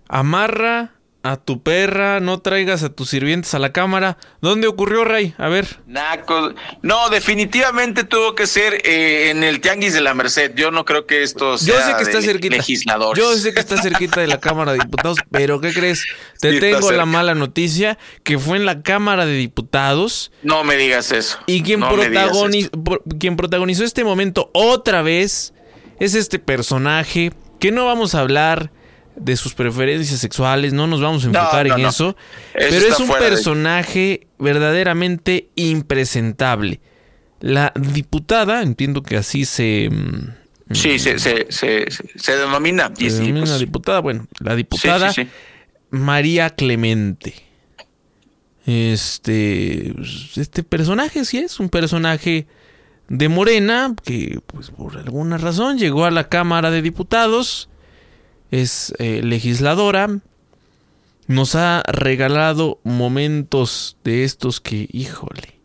Amarra a tu perra, no traigas a tus sirvientes a la cámara. ¿Dónde ocurrió, Rey? A ver. No, definitivamente tuvo que ser eh, en el Tianguis de la Merced. Yo no creo que esto sea Yo sé que está cerquita. Yo sé que está cerquita de la Cámara de Diputados, pero ¿qué crees? Te tengo la mala noticia que fue en la Cámara de Diputados. No me digas eso. Y quien, quien protagonizó este momento otra vez es este personaje que no vamos a hablar de sus preferencias sexuales, no nos vamos a enfocar en eso, pero es un personaje verdaderamente impresentable. La diputada, entiendo que así se... Mm, sí, se, se, se, se denomina. Se denomina pues, diputada, bueno, la diputada María Clemente. Este, este personaje sí es un personaje de Morena que pues por alguna razón llegó a la Cámara de Diputados es eh, legisladora, nos ha regalado momentos de estos que, híjole,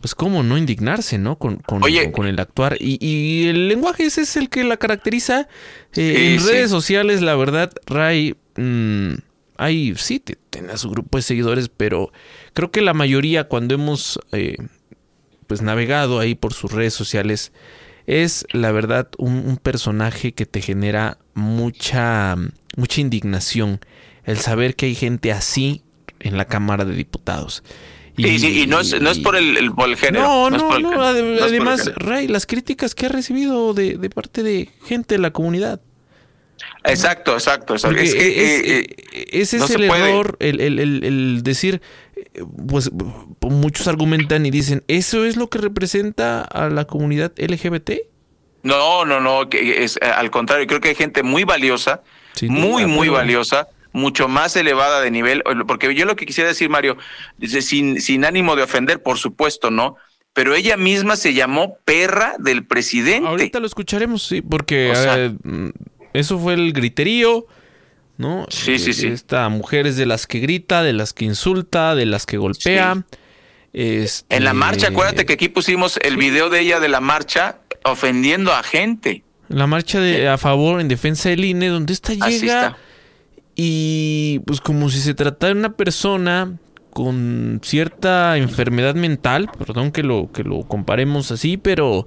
pues cómo no indignarse, ¿no? Con, con, el actuar. Y, el lenguaje ese es el que la caracteriza. Eh, en redes sociales, la verdad, Ray, mmm, hay, sí, tiene a su grupo de seguidores, pero creo que la mayoría cuando hemos, eh, pues, navegado ahí por sus redes sociales, es la verdad un, personaje que te genera mucha, mucha indignación el saber que hay gente así en la Cámara de Diputados. Y, sí, y no es, no es por el, el, por el género. No, no, no, además, Ray, las críticas que ha recibido de, de parte de gente de la comunidad. Exacto, exacto. Es que, es, eh, eh, ese es el error, el, el, el, decir, pues muchos argumentan y dicen, ¿eso es lo que representa a la comunidad LGBT? No, no, no, que es al contrario, creo que hay gente muy valiosa, muy, muy valiosa, mucho más elevada de nivel, porque yo lo que quisiera decir, Mario, sin, sin ánimo de ofender, por supuesto, ¿no? Pero ella misma se llamó perra del presidente. Ahorita lo escucharemos, sí, porque eso fue el griterío, ¿no? Sí, sí, sí. Esta mujer es de las que grita, de las que insulta, de las que golpea. Este... En la marcha, acuérdate que aquí pusimos el video de ella de la marcha ofendiendo a gente. La marcha de, a favor, en defensa del INE, donde esta llega y pues como si se tratara de una persona con cierta enfermedad mental, perdón que lo, que lo comparemos así, pero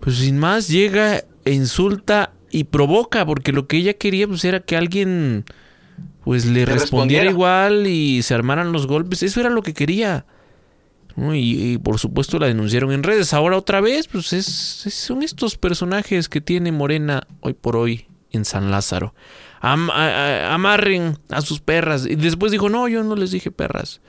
pues sin más llega e insulta y provoca, porque lo que ella quería pues era que alguien pues le, respondiera, igual y se armaran los golpes, eso era lo que quería. Y, por supuesto la denunciaron en redes. Ahora otra vez, pues es, son estos personajes que tiene Morena hoy por hoy en San Lázaro. amarren a sus perras. Y después dijo, no, yo no les dije perras.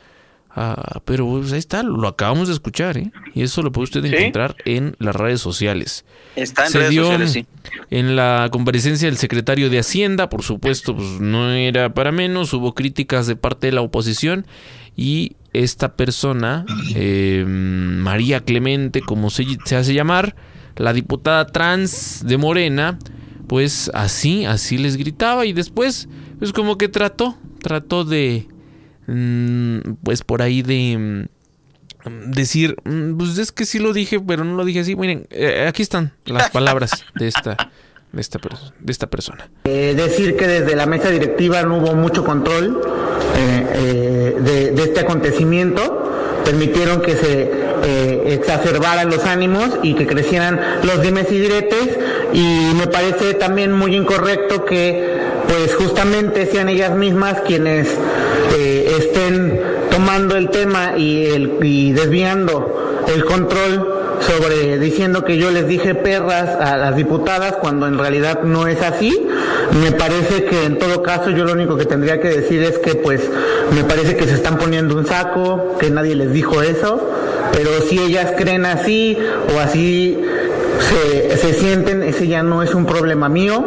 Ah, pero pues, ahí está, lo acabamos de escuchar, ¿eh? Y eso lo puede usted encontrar en las redes sociales. Está en redes sociales, sí. En la comparecencia del secretario de Hacienda, por supuesto, pues no era para menos, hubo críticas de parte de la oposición y esta persona, eh, María Clemente, como se, se hace llamar, la diputada trans de Morena, pues así, así les gritaba y después, pues como que trató, trató de pues por ahí de mm, decir, mm, pues es que sí lo dije, pero no lo dije así. Miren, eh, aquí están las palabras de esta, de esta, de esta persona. Eh, decir que desde la mesa directiva no hubo mucho control eh, de, de, este acontecimiento, permitieron que se exacerbaran los ánimos y que crecieran los dimes y diretes y me parece también muy incorrecto que pues justamente sean ellas mismas quienes eh, estén tomando el tema y, el, y desviando el control sobre diciendo que yo les dije perras a las diputadas cuando en realidad no es así. Me parece que en todo caso yo lo único que tendría que decir es que pues me parece que se están poniendo un saco, que nadie les dijo eso, pero si ellas creen así o así se, se sienten, ese ya no es un problema mío.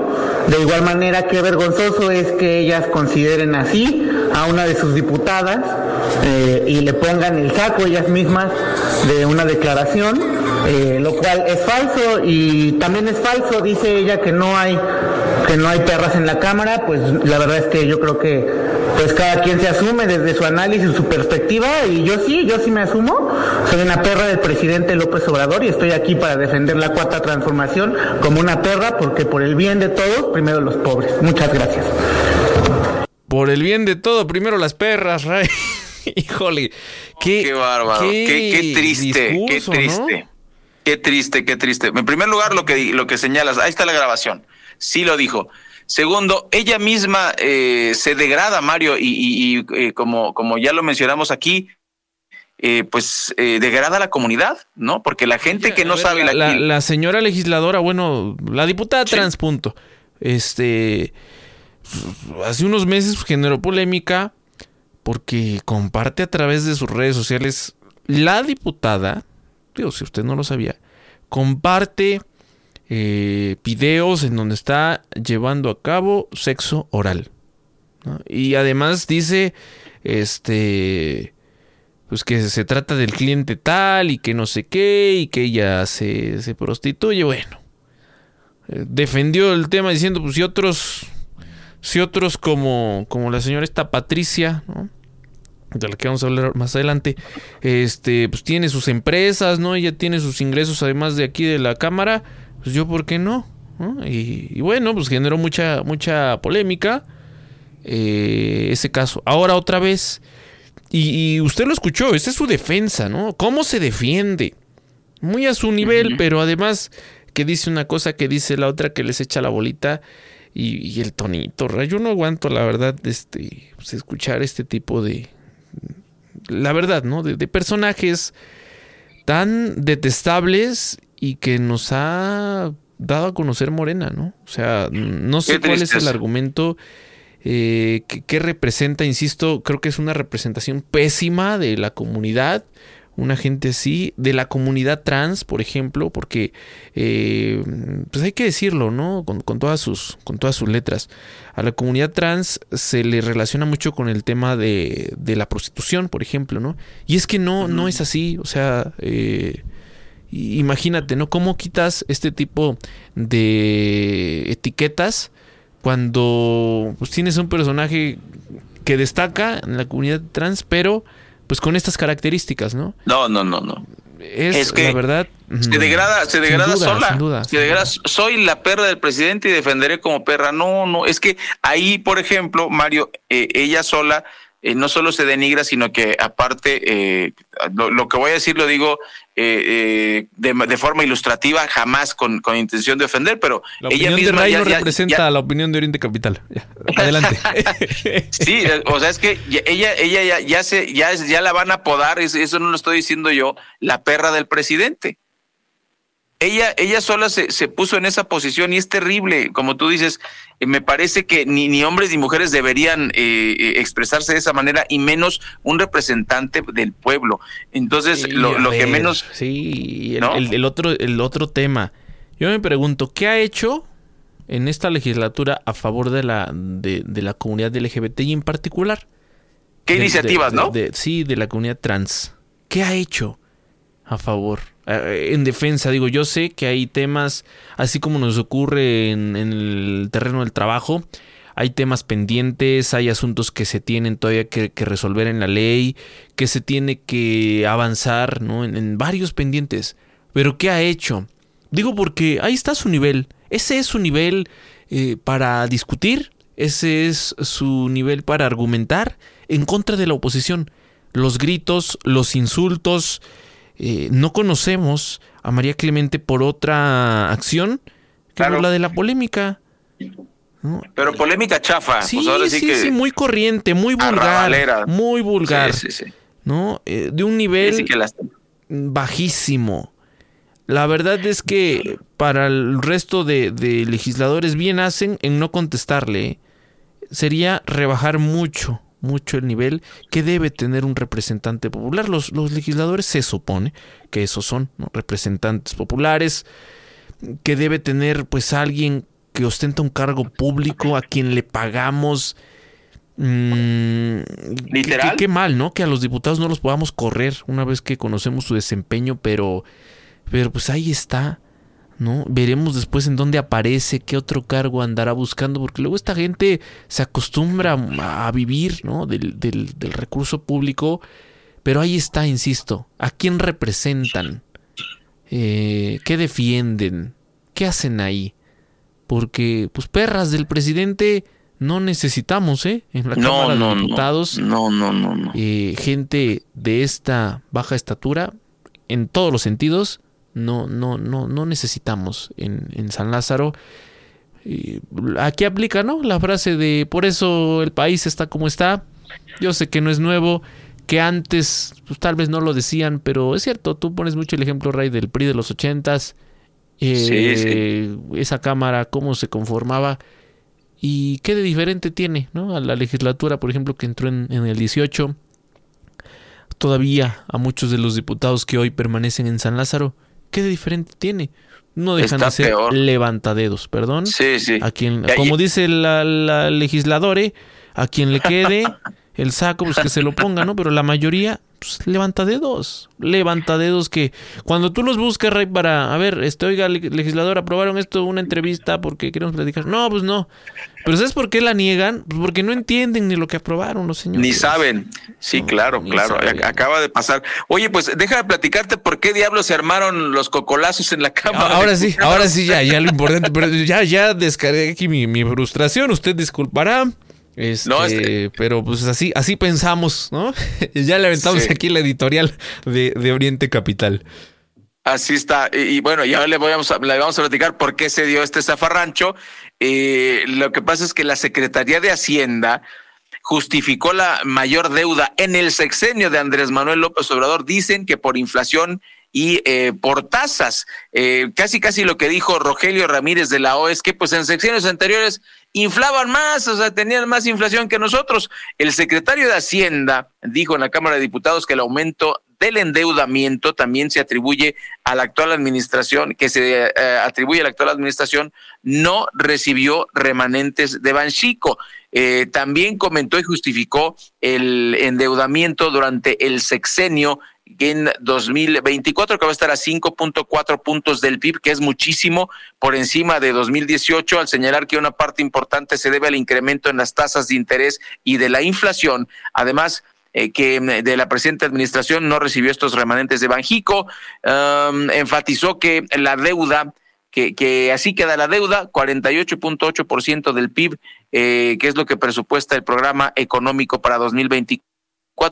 De igual manera, qué vergonzoso es que ellas consideren así a una de sus diputadas eh, y le pongan el saco ellas mismas de una declaración, eh, lo cual es falso y también es falso, dice ella que no hay que no hay perras en la cámara, pues la verdad es que yo creo que pues cada quien se asume desde su análisis, su perspectiva, y yo sí, yo sí me asumo, soy una perra del presidente López Obrador y estoy aquí para defender la cuarta transformación como una perra, porque por el bien de todos, primero los pobres. Muchas gracias. Por el bien de todo, primero las perras, Ray. Híjole, qué, bárbaro, qué, triste, qué triste. Qué triste, qué triste. En primer lugar, lo que, lo que señalas, ahí está la grabación. Sí lo dijo. Segundo, ella misma eh, se degrada, Mario, y, eh, como, como ya lo mencionamos aquí, eh, pues degrada a la comunidad, ¿no? Porque la gente que no sabe... La, la, señora legisladora, bueno, la diputada trans, punto. Este, hace unos meses generó polémica porque comparte a través de sus redes sociales la diputada, digo, si usted no lo sabía, comparte eh, videos en donde está llevando a cabo sexo oral. Y además dice, este, pues que se trata del cliente tal y que no sé qué y que ella se, prostituye. Bueno, eh, defendió el tema diciendo, pues si otros, si otros como, como la señora esta Patricia, de la que vamos a hablar más adelante, este, pues tiene sus empresas, ¿no? Ella tiene sus ingresos además de aquí de la cámara pues yo, ¿por qué no? Y, bueno, pues generó mucha, mucha polémica eh, ese caso. Ahora otra vez, y, usted lo escuchó, esa es su defensa, ¿no? ¿Cómo se defiende? Muy a su nivel, pero además que dice una cosa, que dice la otra, que les echa la bolita y, el tonito. Yo no aguanto, la verdad, este, pues, escuchar este tipo de, la verdad, ¿no? De, personajes tan detestables y que nos ha dado a conocer Morena, ¿no? O sea, no sé cuál es el argumento eh, que, representa, insisto, creo que es una representación pésima de la comunidad una gente así, de la comunidad trans, por ejemplo, porque eh, pues hay que decirlo, ¿no? Con, todas sus, con todas sus letras. A la comunidad trans se le relaciona mucho con el tema de, de la prostitución, por ejemplo, ¿no? Y es que no, no es así, o sea, eh, imagínate, ¿no? ¿Cómo quitas este tipo de etiquetas cuando pues, tienes un personaje que destaca en la comunidad trans, pero pues con estas características, ¿no? No, no, no, no. Es, que la verdad. Se degrada, se degrada sola. se degrada, soy la perra del presidente y defenderé como perra. No, no, es que ahí, por ejemplo, Mario, eh, ella sola eh, no solo se denigra, sino que aparte, eh, lo, que voy a decir lo digo eh, de, forma ilustrativa, jamás con, intención de ofender, pero la ella misma ya, no representa la opinión de Oriente Capital. Adelante. sí, o sea, es que ella, ella ya, se, ya, ya la van a apodar, eso no lo estoy diciendo yo, la perra del presidente ella, ella sola se, se, puso en esa posición y es terrible, como tú dices, eh, me parece que ni, ni hombres ni mujeres deberían eh, eh, expresarse de esa manera y menos un representante del pueblo. Entonces, lo, lo que menos... Sí, el, otro, el otro tema. Yo me pregunto, ¿qué ha hecho en esta legislatura a favor de la, de, de la comunidad LGBT y en particular? ¿Qué iniciativas, no? sí, de la comunidad trans. ¿Qué ha hecho a favor? Eh, en defensa, digo, yo sé que hay temas, así como nos ocurre en, el terreno del trabajo, hay temas pendientes, hay asuntos que se tienen todavía que, resolver en la ley, que se tiene que avanzar, ¿no? En, varios pendientes. Pero ¿qué ha hecho? Digo porque ahí está su nivel. Ese es su nivel eh, para discutir, ese es su nivel para argumentar en contra de la oposición. Los gritos, los insultos, eh, no conocemos a María Clemente por otra acción que por la de la polémica. Pero polémica chafa. Sí, pues sí, sí, muy corriente, muy vulgar. Muy vulgar. ¿No? Eh, de un nivel bajísimo. La verdad es que para el resto de, de legisladores bien hacen en no contestarle. ¿eh? Sería rebajar mucho mucho el nivel que debe tener un representante popular. Los, los legisladores se supone que esos son representantes populares, que debe tener pues alguien que ostenta un cargo público a quien le pagamos. Mm, Literal. Qué, mal, ¿no? Que a los diputados no los podamos correr una vez que conocemos su desempeño, pero, pero pues ahí está. ¿No? Veremos después en dónde aparece, qué otro cargo andará buscando, porque luego esta gente se acostumbra a vivir, ¿no? Del, recurso público, pero ahí está, insisto, ¿a quién representan? Eh, ¿Qué defienden? ¿Qué hacen ahí? Porque, pues, perras del presidente no necesitamos, ¿eh? En la Cámara de Diputados. No, no, no, no. Eh, gente de esta baja estatura, en todos los sentidos, no, no, no, no necesitamos en, San Lázaro. aquí aplica, ¿no? La frase de por eso el país está como está. Yo sé que no es nuevo, que antes pues, tal vez no lo decían, pero es cierto, tú pones mucho el ejemplo, Ray, del PRI de los ochentas. Eh, esa cámara, cómo se conformaba y qué de diferente tiene, ¿no? A la legislatura, por ejemplo, que entró en, en el 18. Todavía a muchos de los diputados que hoy permanecen en San Lázaro ¿qué de diferente tiene? No dejan de ser levantadedos, perdón. Sí, sí. A quien, como dice la, la legisladore, a quien le quede el saco, pues que se lo ponga, ¿no? Pero la mayoría pues, levanta dedos. Levanta dedos que cuando tú los buscas, Ray, para, a ver, este, oiga, legislador, aprobaron esto, una entrevista porque queremos platicar. No, pues no. Pero ¿sabes por qué la niegan? Pues porque no entienden ni lo que aprobaron los señores. Ni saben. Sí, claro, claro. Acaba de pasar. Oye, pues déjame platicarte por qué diablos se armaron los cocolazos en la Cámara. Ahora sí, ahora sí, ya, ya lo importante. pero ya, ya descargué aquí mi, mi frustración. Usted disculpará. Este, no, este... Pero pues así, así pensamos, ¿no? ya le aventamos aquí la editorial de, Oriente Capital. Así está. Y, bueno, ya le, vamos a, le vamos a platicar por qué se dio este zafarrancho. Eh, lo que pasa es que la Secretaría de Hacienda justificó la mayor deuda en el sexenio de Andrés Manuel López Obrador. Dicen que por inflación y eh, por tasas. Eh, casi, casi lo que dijo Rogelio Ramírez de la O es que pues en secciones anteriores inflaban más, o sea, tenían más inflación que nosotros. El secretario de Hacienda dijo en la Cámara de Diputados que el aumento del endeudamiento también se atribuye a la actual administración, que se eh, atribuye a la actual administración, no recibió remanentes de Banchico. también comentó y justificó el endeudamiento durante el sexenio en 2024, que va a estar a 5.4 puntos del PIB, que es muchísimo por encima de 2018, al señalar que una parte importante se debe al incremento en las tasas de interés y de la inflación. Además, eh, que mm, de la presente administración no recibió estos remanentes de Banjico, enfatizó que la deuda, que, que así queda la deuda, 48.8% del PIB, eh, que es lo que presupuesta el programa económico para 2024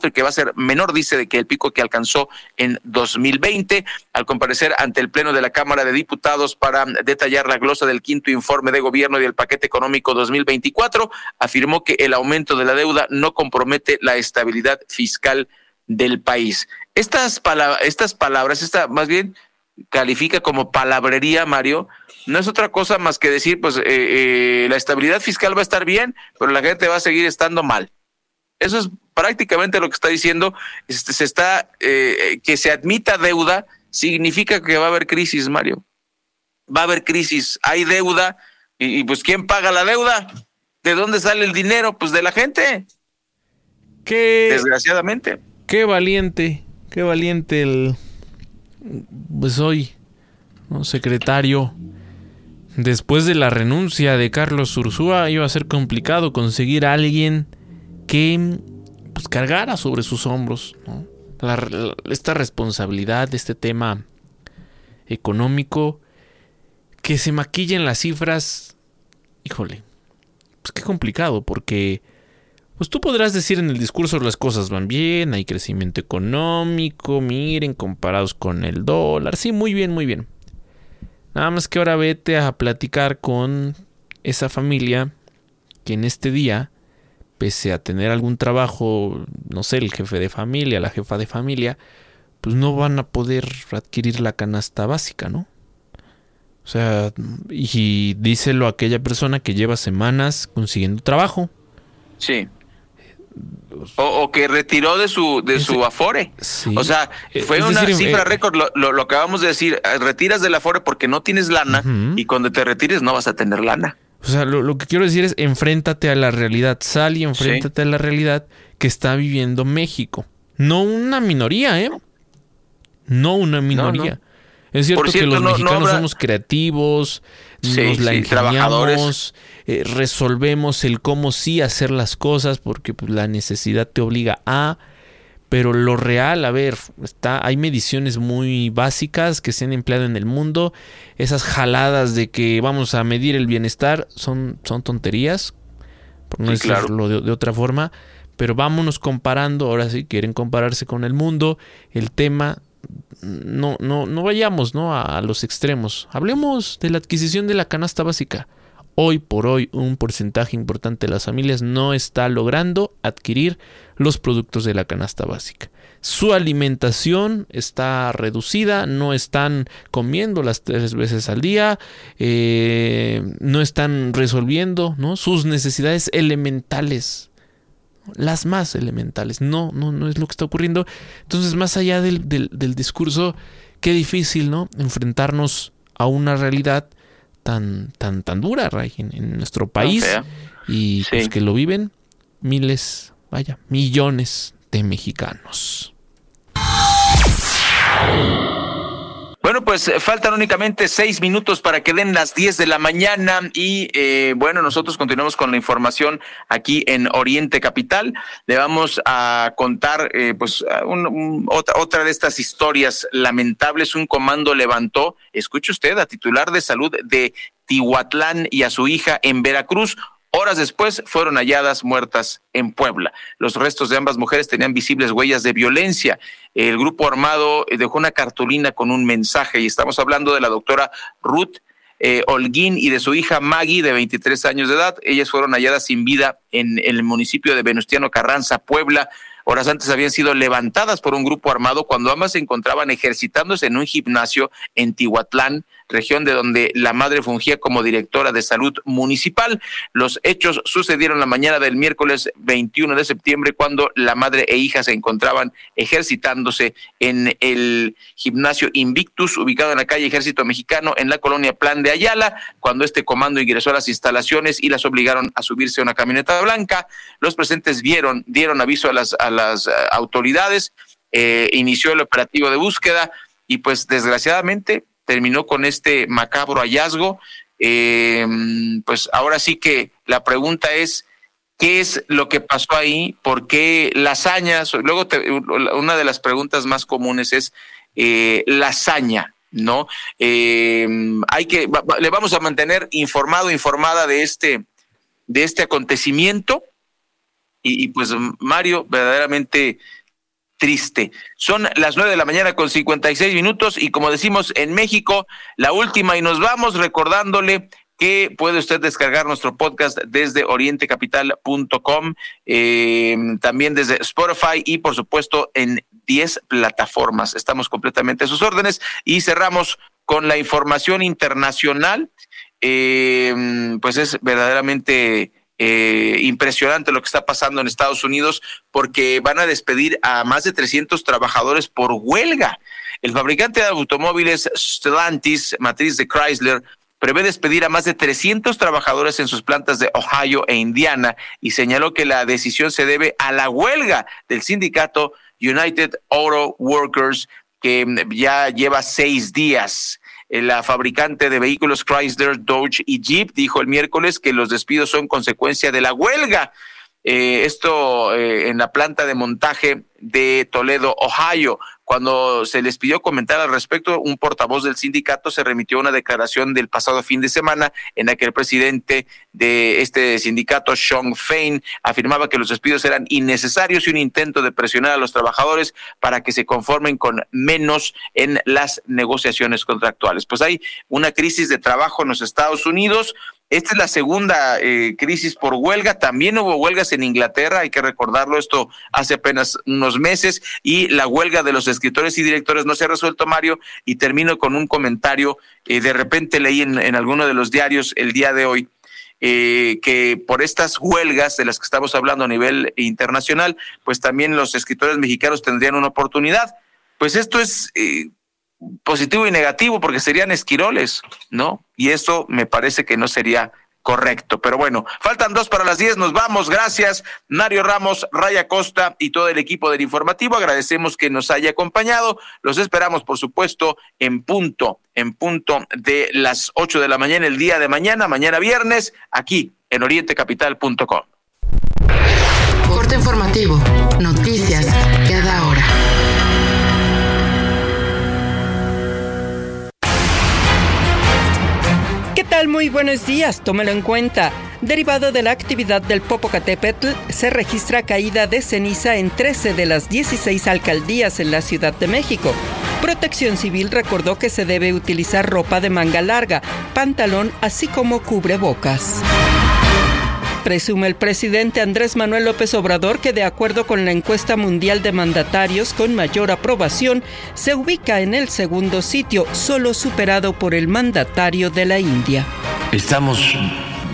y que va a ser menor, dice, de que el pico que alcanzó en 2020. Al comparecer ante el Pleno de la Cámara de Diputados para detallar la glosa del quinto informe de gobierno y del paquete económico 2024, afirmó que el aumento de la deuda no compromete la estabilidad fiscal del país. Estas, palabras, estas palabras, esta más bien califica como palabrería, Mario, no es otra cosa más que decir, pues eh, eh, la estabilidad fiscal va a estar bien, pero la gente va a seguir estando mal. Eso es prácticamente lo que está diciendo. Este, se está eh, que se admita deuda significa que va a haber crisis, Mario. Va a haber crisis, hay deuda y, pues quién paga la deuda? ¿De dónde sale el dinero? Pues de la gente. Qué desgraciadamente. Qué valiente, qué valiente el pues hoy, ¿no? secretario. Después de la renuncia de Carlos Ursúa iba a ser complicado conseguir a alguien que pues, cargara sobre sus hombros esta responsabilidad, este tema económico, que se maquillen las cifras, híjole, pues qué complicado, porque pues tú podrás decir en el discurso las cosas van bien, hay crecimiento económico, miren, comparados con el dólar, sí, muy bien, muy bien. Nada más que ahora vete a platicar con esa familia que en este día pese a tener algún trabajo, no sé, el jefe de familia, la jefa de familia, pues no van a poder adquirir la canasta básica, ¿no? O sea, y díselo a aquella persona que lleva semanas consiguiendo trabajo. Sí. O, que retiró de su de su afore. O sea, fue una cifra eh, récord. Lo, lo, acabamos de decir. Retiras del afore porque no tienes lana y cuando te retires no vas a tener lana. O sea, lo, que quiero decir es enfréntate a la realidad, sal y enfréntate a la realidad que está viviendo México. No una minoría, ¿eh? No una minoría. Es cierto, que los mexicanos somos creativos, nos la ingeniamos, eh, resolvemos el cómo sí hacer las cosas porque pues, la necesidad te obliga a pero lo real, a ver, está, hay mediciones muy básicas que se han empleado en el mundo. Esas jaladas de que vamos a medir el bienestar son, son tonterías, por no decirlo de, otra forma. Pero vámonos comparando, ahora sí quieren compararse con el mundo, el tema, no, no, no vayamos ¿no? a los extremos. Hablemos de la adquisición de la canasta básica. Hoy por hoy un porcentaje importante de las familias no está logrando adquirir los productos de la canasta básica. Su alimentación está reducida, no están comiendo las tres veces al día, eh, no están resolviendo ¿no? sus necesidades elementales, las más elementales. No, no, no es lo que está ocurriendo. Entonces, más allá del, del discurso, qué difícil, ¿no? Enfrentarnos a una realidad tan, tan, tan dura, Ray, en, nuestro país. y pues que lo viven miles, vaya, millones de mexicanos. Bueno, pues eh, faltan únicamente seis minutos para que den las diez de la mañana y eh, bueno, nosotros continuamos con la información aquí en Oriente Capital. Le vamos a contar eh, pues otra, otra de estas historias lamentables. Un comando levantó, escuche usted, a titular de salud de Tihuatlán y a su hija en Veracruz. Horas después fueron halladas muertas en Puebla. Los restos de ambas mujeres tenían visibles huellas de violencia. El grupo armado dejó una cartulina con un mensaje y estamos hablando de la doctora Ruth eh, Holguín y de su hija Maggie, de 23 años de edad. Ellas fueron halladas sin vida en el municipio de Venustiano Carranza, Puebla. Horas antes habían sido levantadas por un grupo armado cuando ambas se encontraban ejercitándose en un gimnasio en Tihuatlán, región de donde la madre fungía como directora de salud municipal. Los hechos sucedieron la mañana del miércoles 21 de septiembre cuando la madre e hija se encontraban ejercitándose en el gimnasio Invictus, ubicado en la calle Ejército Mexicano, en la colonia Plan de Ayala, cuando este comando ingresó a las instalaciones y las obligaron a subirse a una camioneta blanca. Los presentes vieron, dieron aviso a las las eh, autoridades, eh, inició el operativo de búsqueda y pues desgraciadamente terminó con este macabro hallazgo. Eh, pues ahora sí que la pregunta es, ¿qué es lo que pasó ahí? ¿Por qué lasañas? Luego una de las preguntas más comunes es lasaña. ¿no? hay que, le vamos a mantener informado, informada de este, de este acontecimiento y, pues Mario, verdaderamente triste. Son las nueve de la mañana con 56 minutos y como decimos en México, la última y nos vamos recordándole que puede usted descargar nuestro podcast desde orientecapital.com, eh, también desde Spotify y por supuesto en 10 plataformas. Estamos completamente a sus órdenes y cerramos con la información internacional. Eh, pues es verdaderamente eh, impresionante lo que está pasando en Estados Unidos porque van a despedir a más de 300 trabajadores por huelga. El fabricante de automóviles Stellantis, matriz de Chrysler, prevé despedir a más de 300 trabajadores en sus plantas de Ohio e Indiana y señaló que la decisión se debe a la huelga del sindicato United Auto Workers que ya lleva seis días. Eh, la fabricante de vehículos Chrysler, Dodge y Jeep dijo el miércoles que los despidos son consecuencia de la huelga. Eh, esto eh, en la planta de montaje de Toledo, Ohio. Cuando se les pidió comentar al respecto, un portavoz del sindicato se remitió a una declaración del pasado fin de semana en la que el presidente de este sindicato, Sean Fain, afirmaba que los despidos eran innecesarios y un intento de presionar a los trabajadores para que se conformen con menos en las negociaciones contractuales. Pues hay una crisis de trabajo en los Estados Unidos. Esta es la segunda eh, crisis por huelga. También hubo huelgas en Inglaterra, hay que recordarlo, esto hace apenas unos meses, y la huelga de los escritores y directores no se ha resuelto, Mario, y termino con un comentario. Eh, de repente leí en, en alguno de los diarios el día de hoy eh, que por estas huelgas de las que estamos hablando a nivel internacional, pues también los escritores mexicanos tendrían una oportunidad. Pues esto es eh, positivo y negativo porque serían esquiroles, ¿no? Y eso me parece que no sería correcto. Pero bueno, faltan dos para las diez, nos vamos. Gracias, Mario Ramos, Raya Costa y todo el equipo del informativo. Agradecemos que nos haya acompañado. Los esperamos, por supuesto, en punto, en punto de las ocho de la mañana el día de mañana, mañana viernes, aquí en orientecapital.com. Corte informativo, noticias cada hora. Muy buenos días, tómelo en cuenta. Derivado de la actividad del Popocatépetl, se registra caída de ceniza en 13 de las 16 alcaldías en la Ciudad de México. Protección Civil recordó que se debe utilizar ropa de manga larga, pantalón, así como cubrebocas. Presume el presidente Andrés Manuel López Obrador que de acuerdo con la encuesta mundial de mandatarios con mayor aprobación, se ubica en el segundo sitio, solo superado por el mandatario de la India. Estamos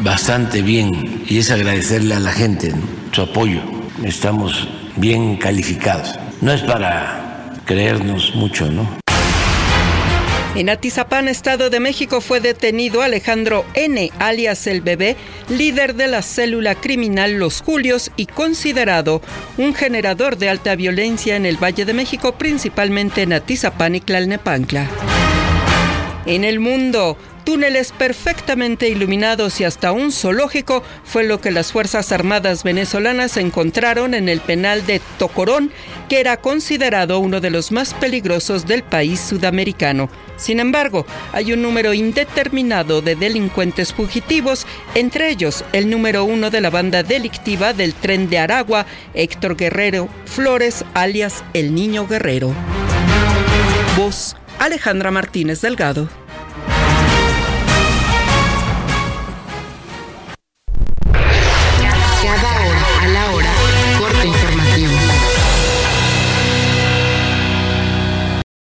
bastante bien y es agradecerle a la gente su apoyo. Estamos bien calificados. No es para creernos mucho, ¿no? En Atizapán, Estado de México, fue detenido Alejandro N., alias el bebé, líder de la célula criminal Los Julios y considerado un generador de alta violencia en el Valle de México, principalmente en Atizapán y Tlalnepantla. En el mundo, túneles perfectamente iluminados y hasta un zoológico fue lo que las Fuerzas Armadas venezolanas encontraron en el penal de Tocorón, que era considerado uno de los más peligrosos del país sudamericano. Sin embargo, hay un número indeterminado de delincuentes fugitivos, entre ellos el número uno de la banda delictiva del tren de Aragua, Héctor Guerrero Flores, alias El Niño Guerrero. Voz Alejandra Martínez Delgado.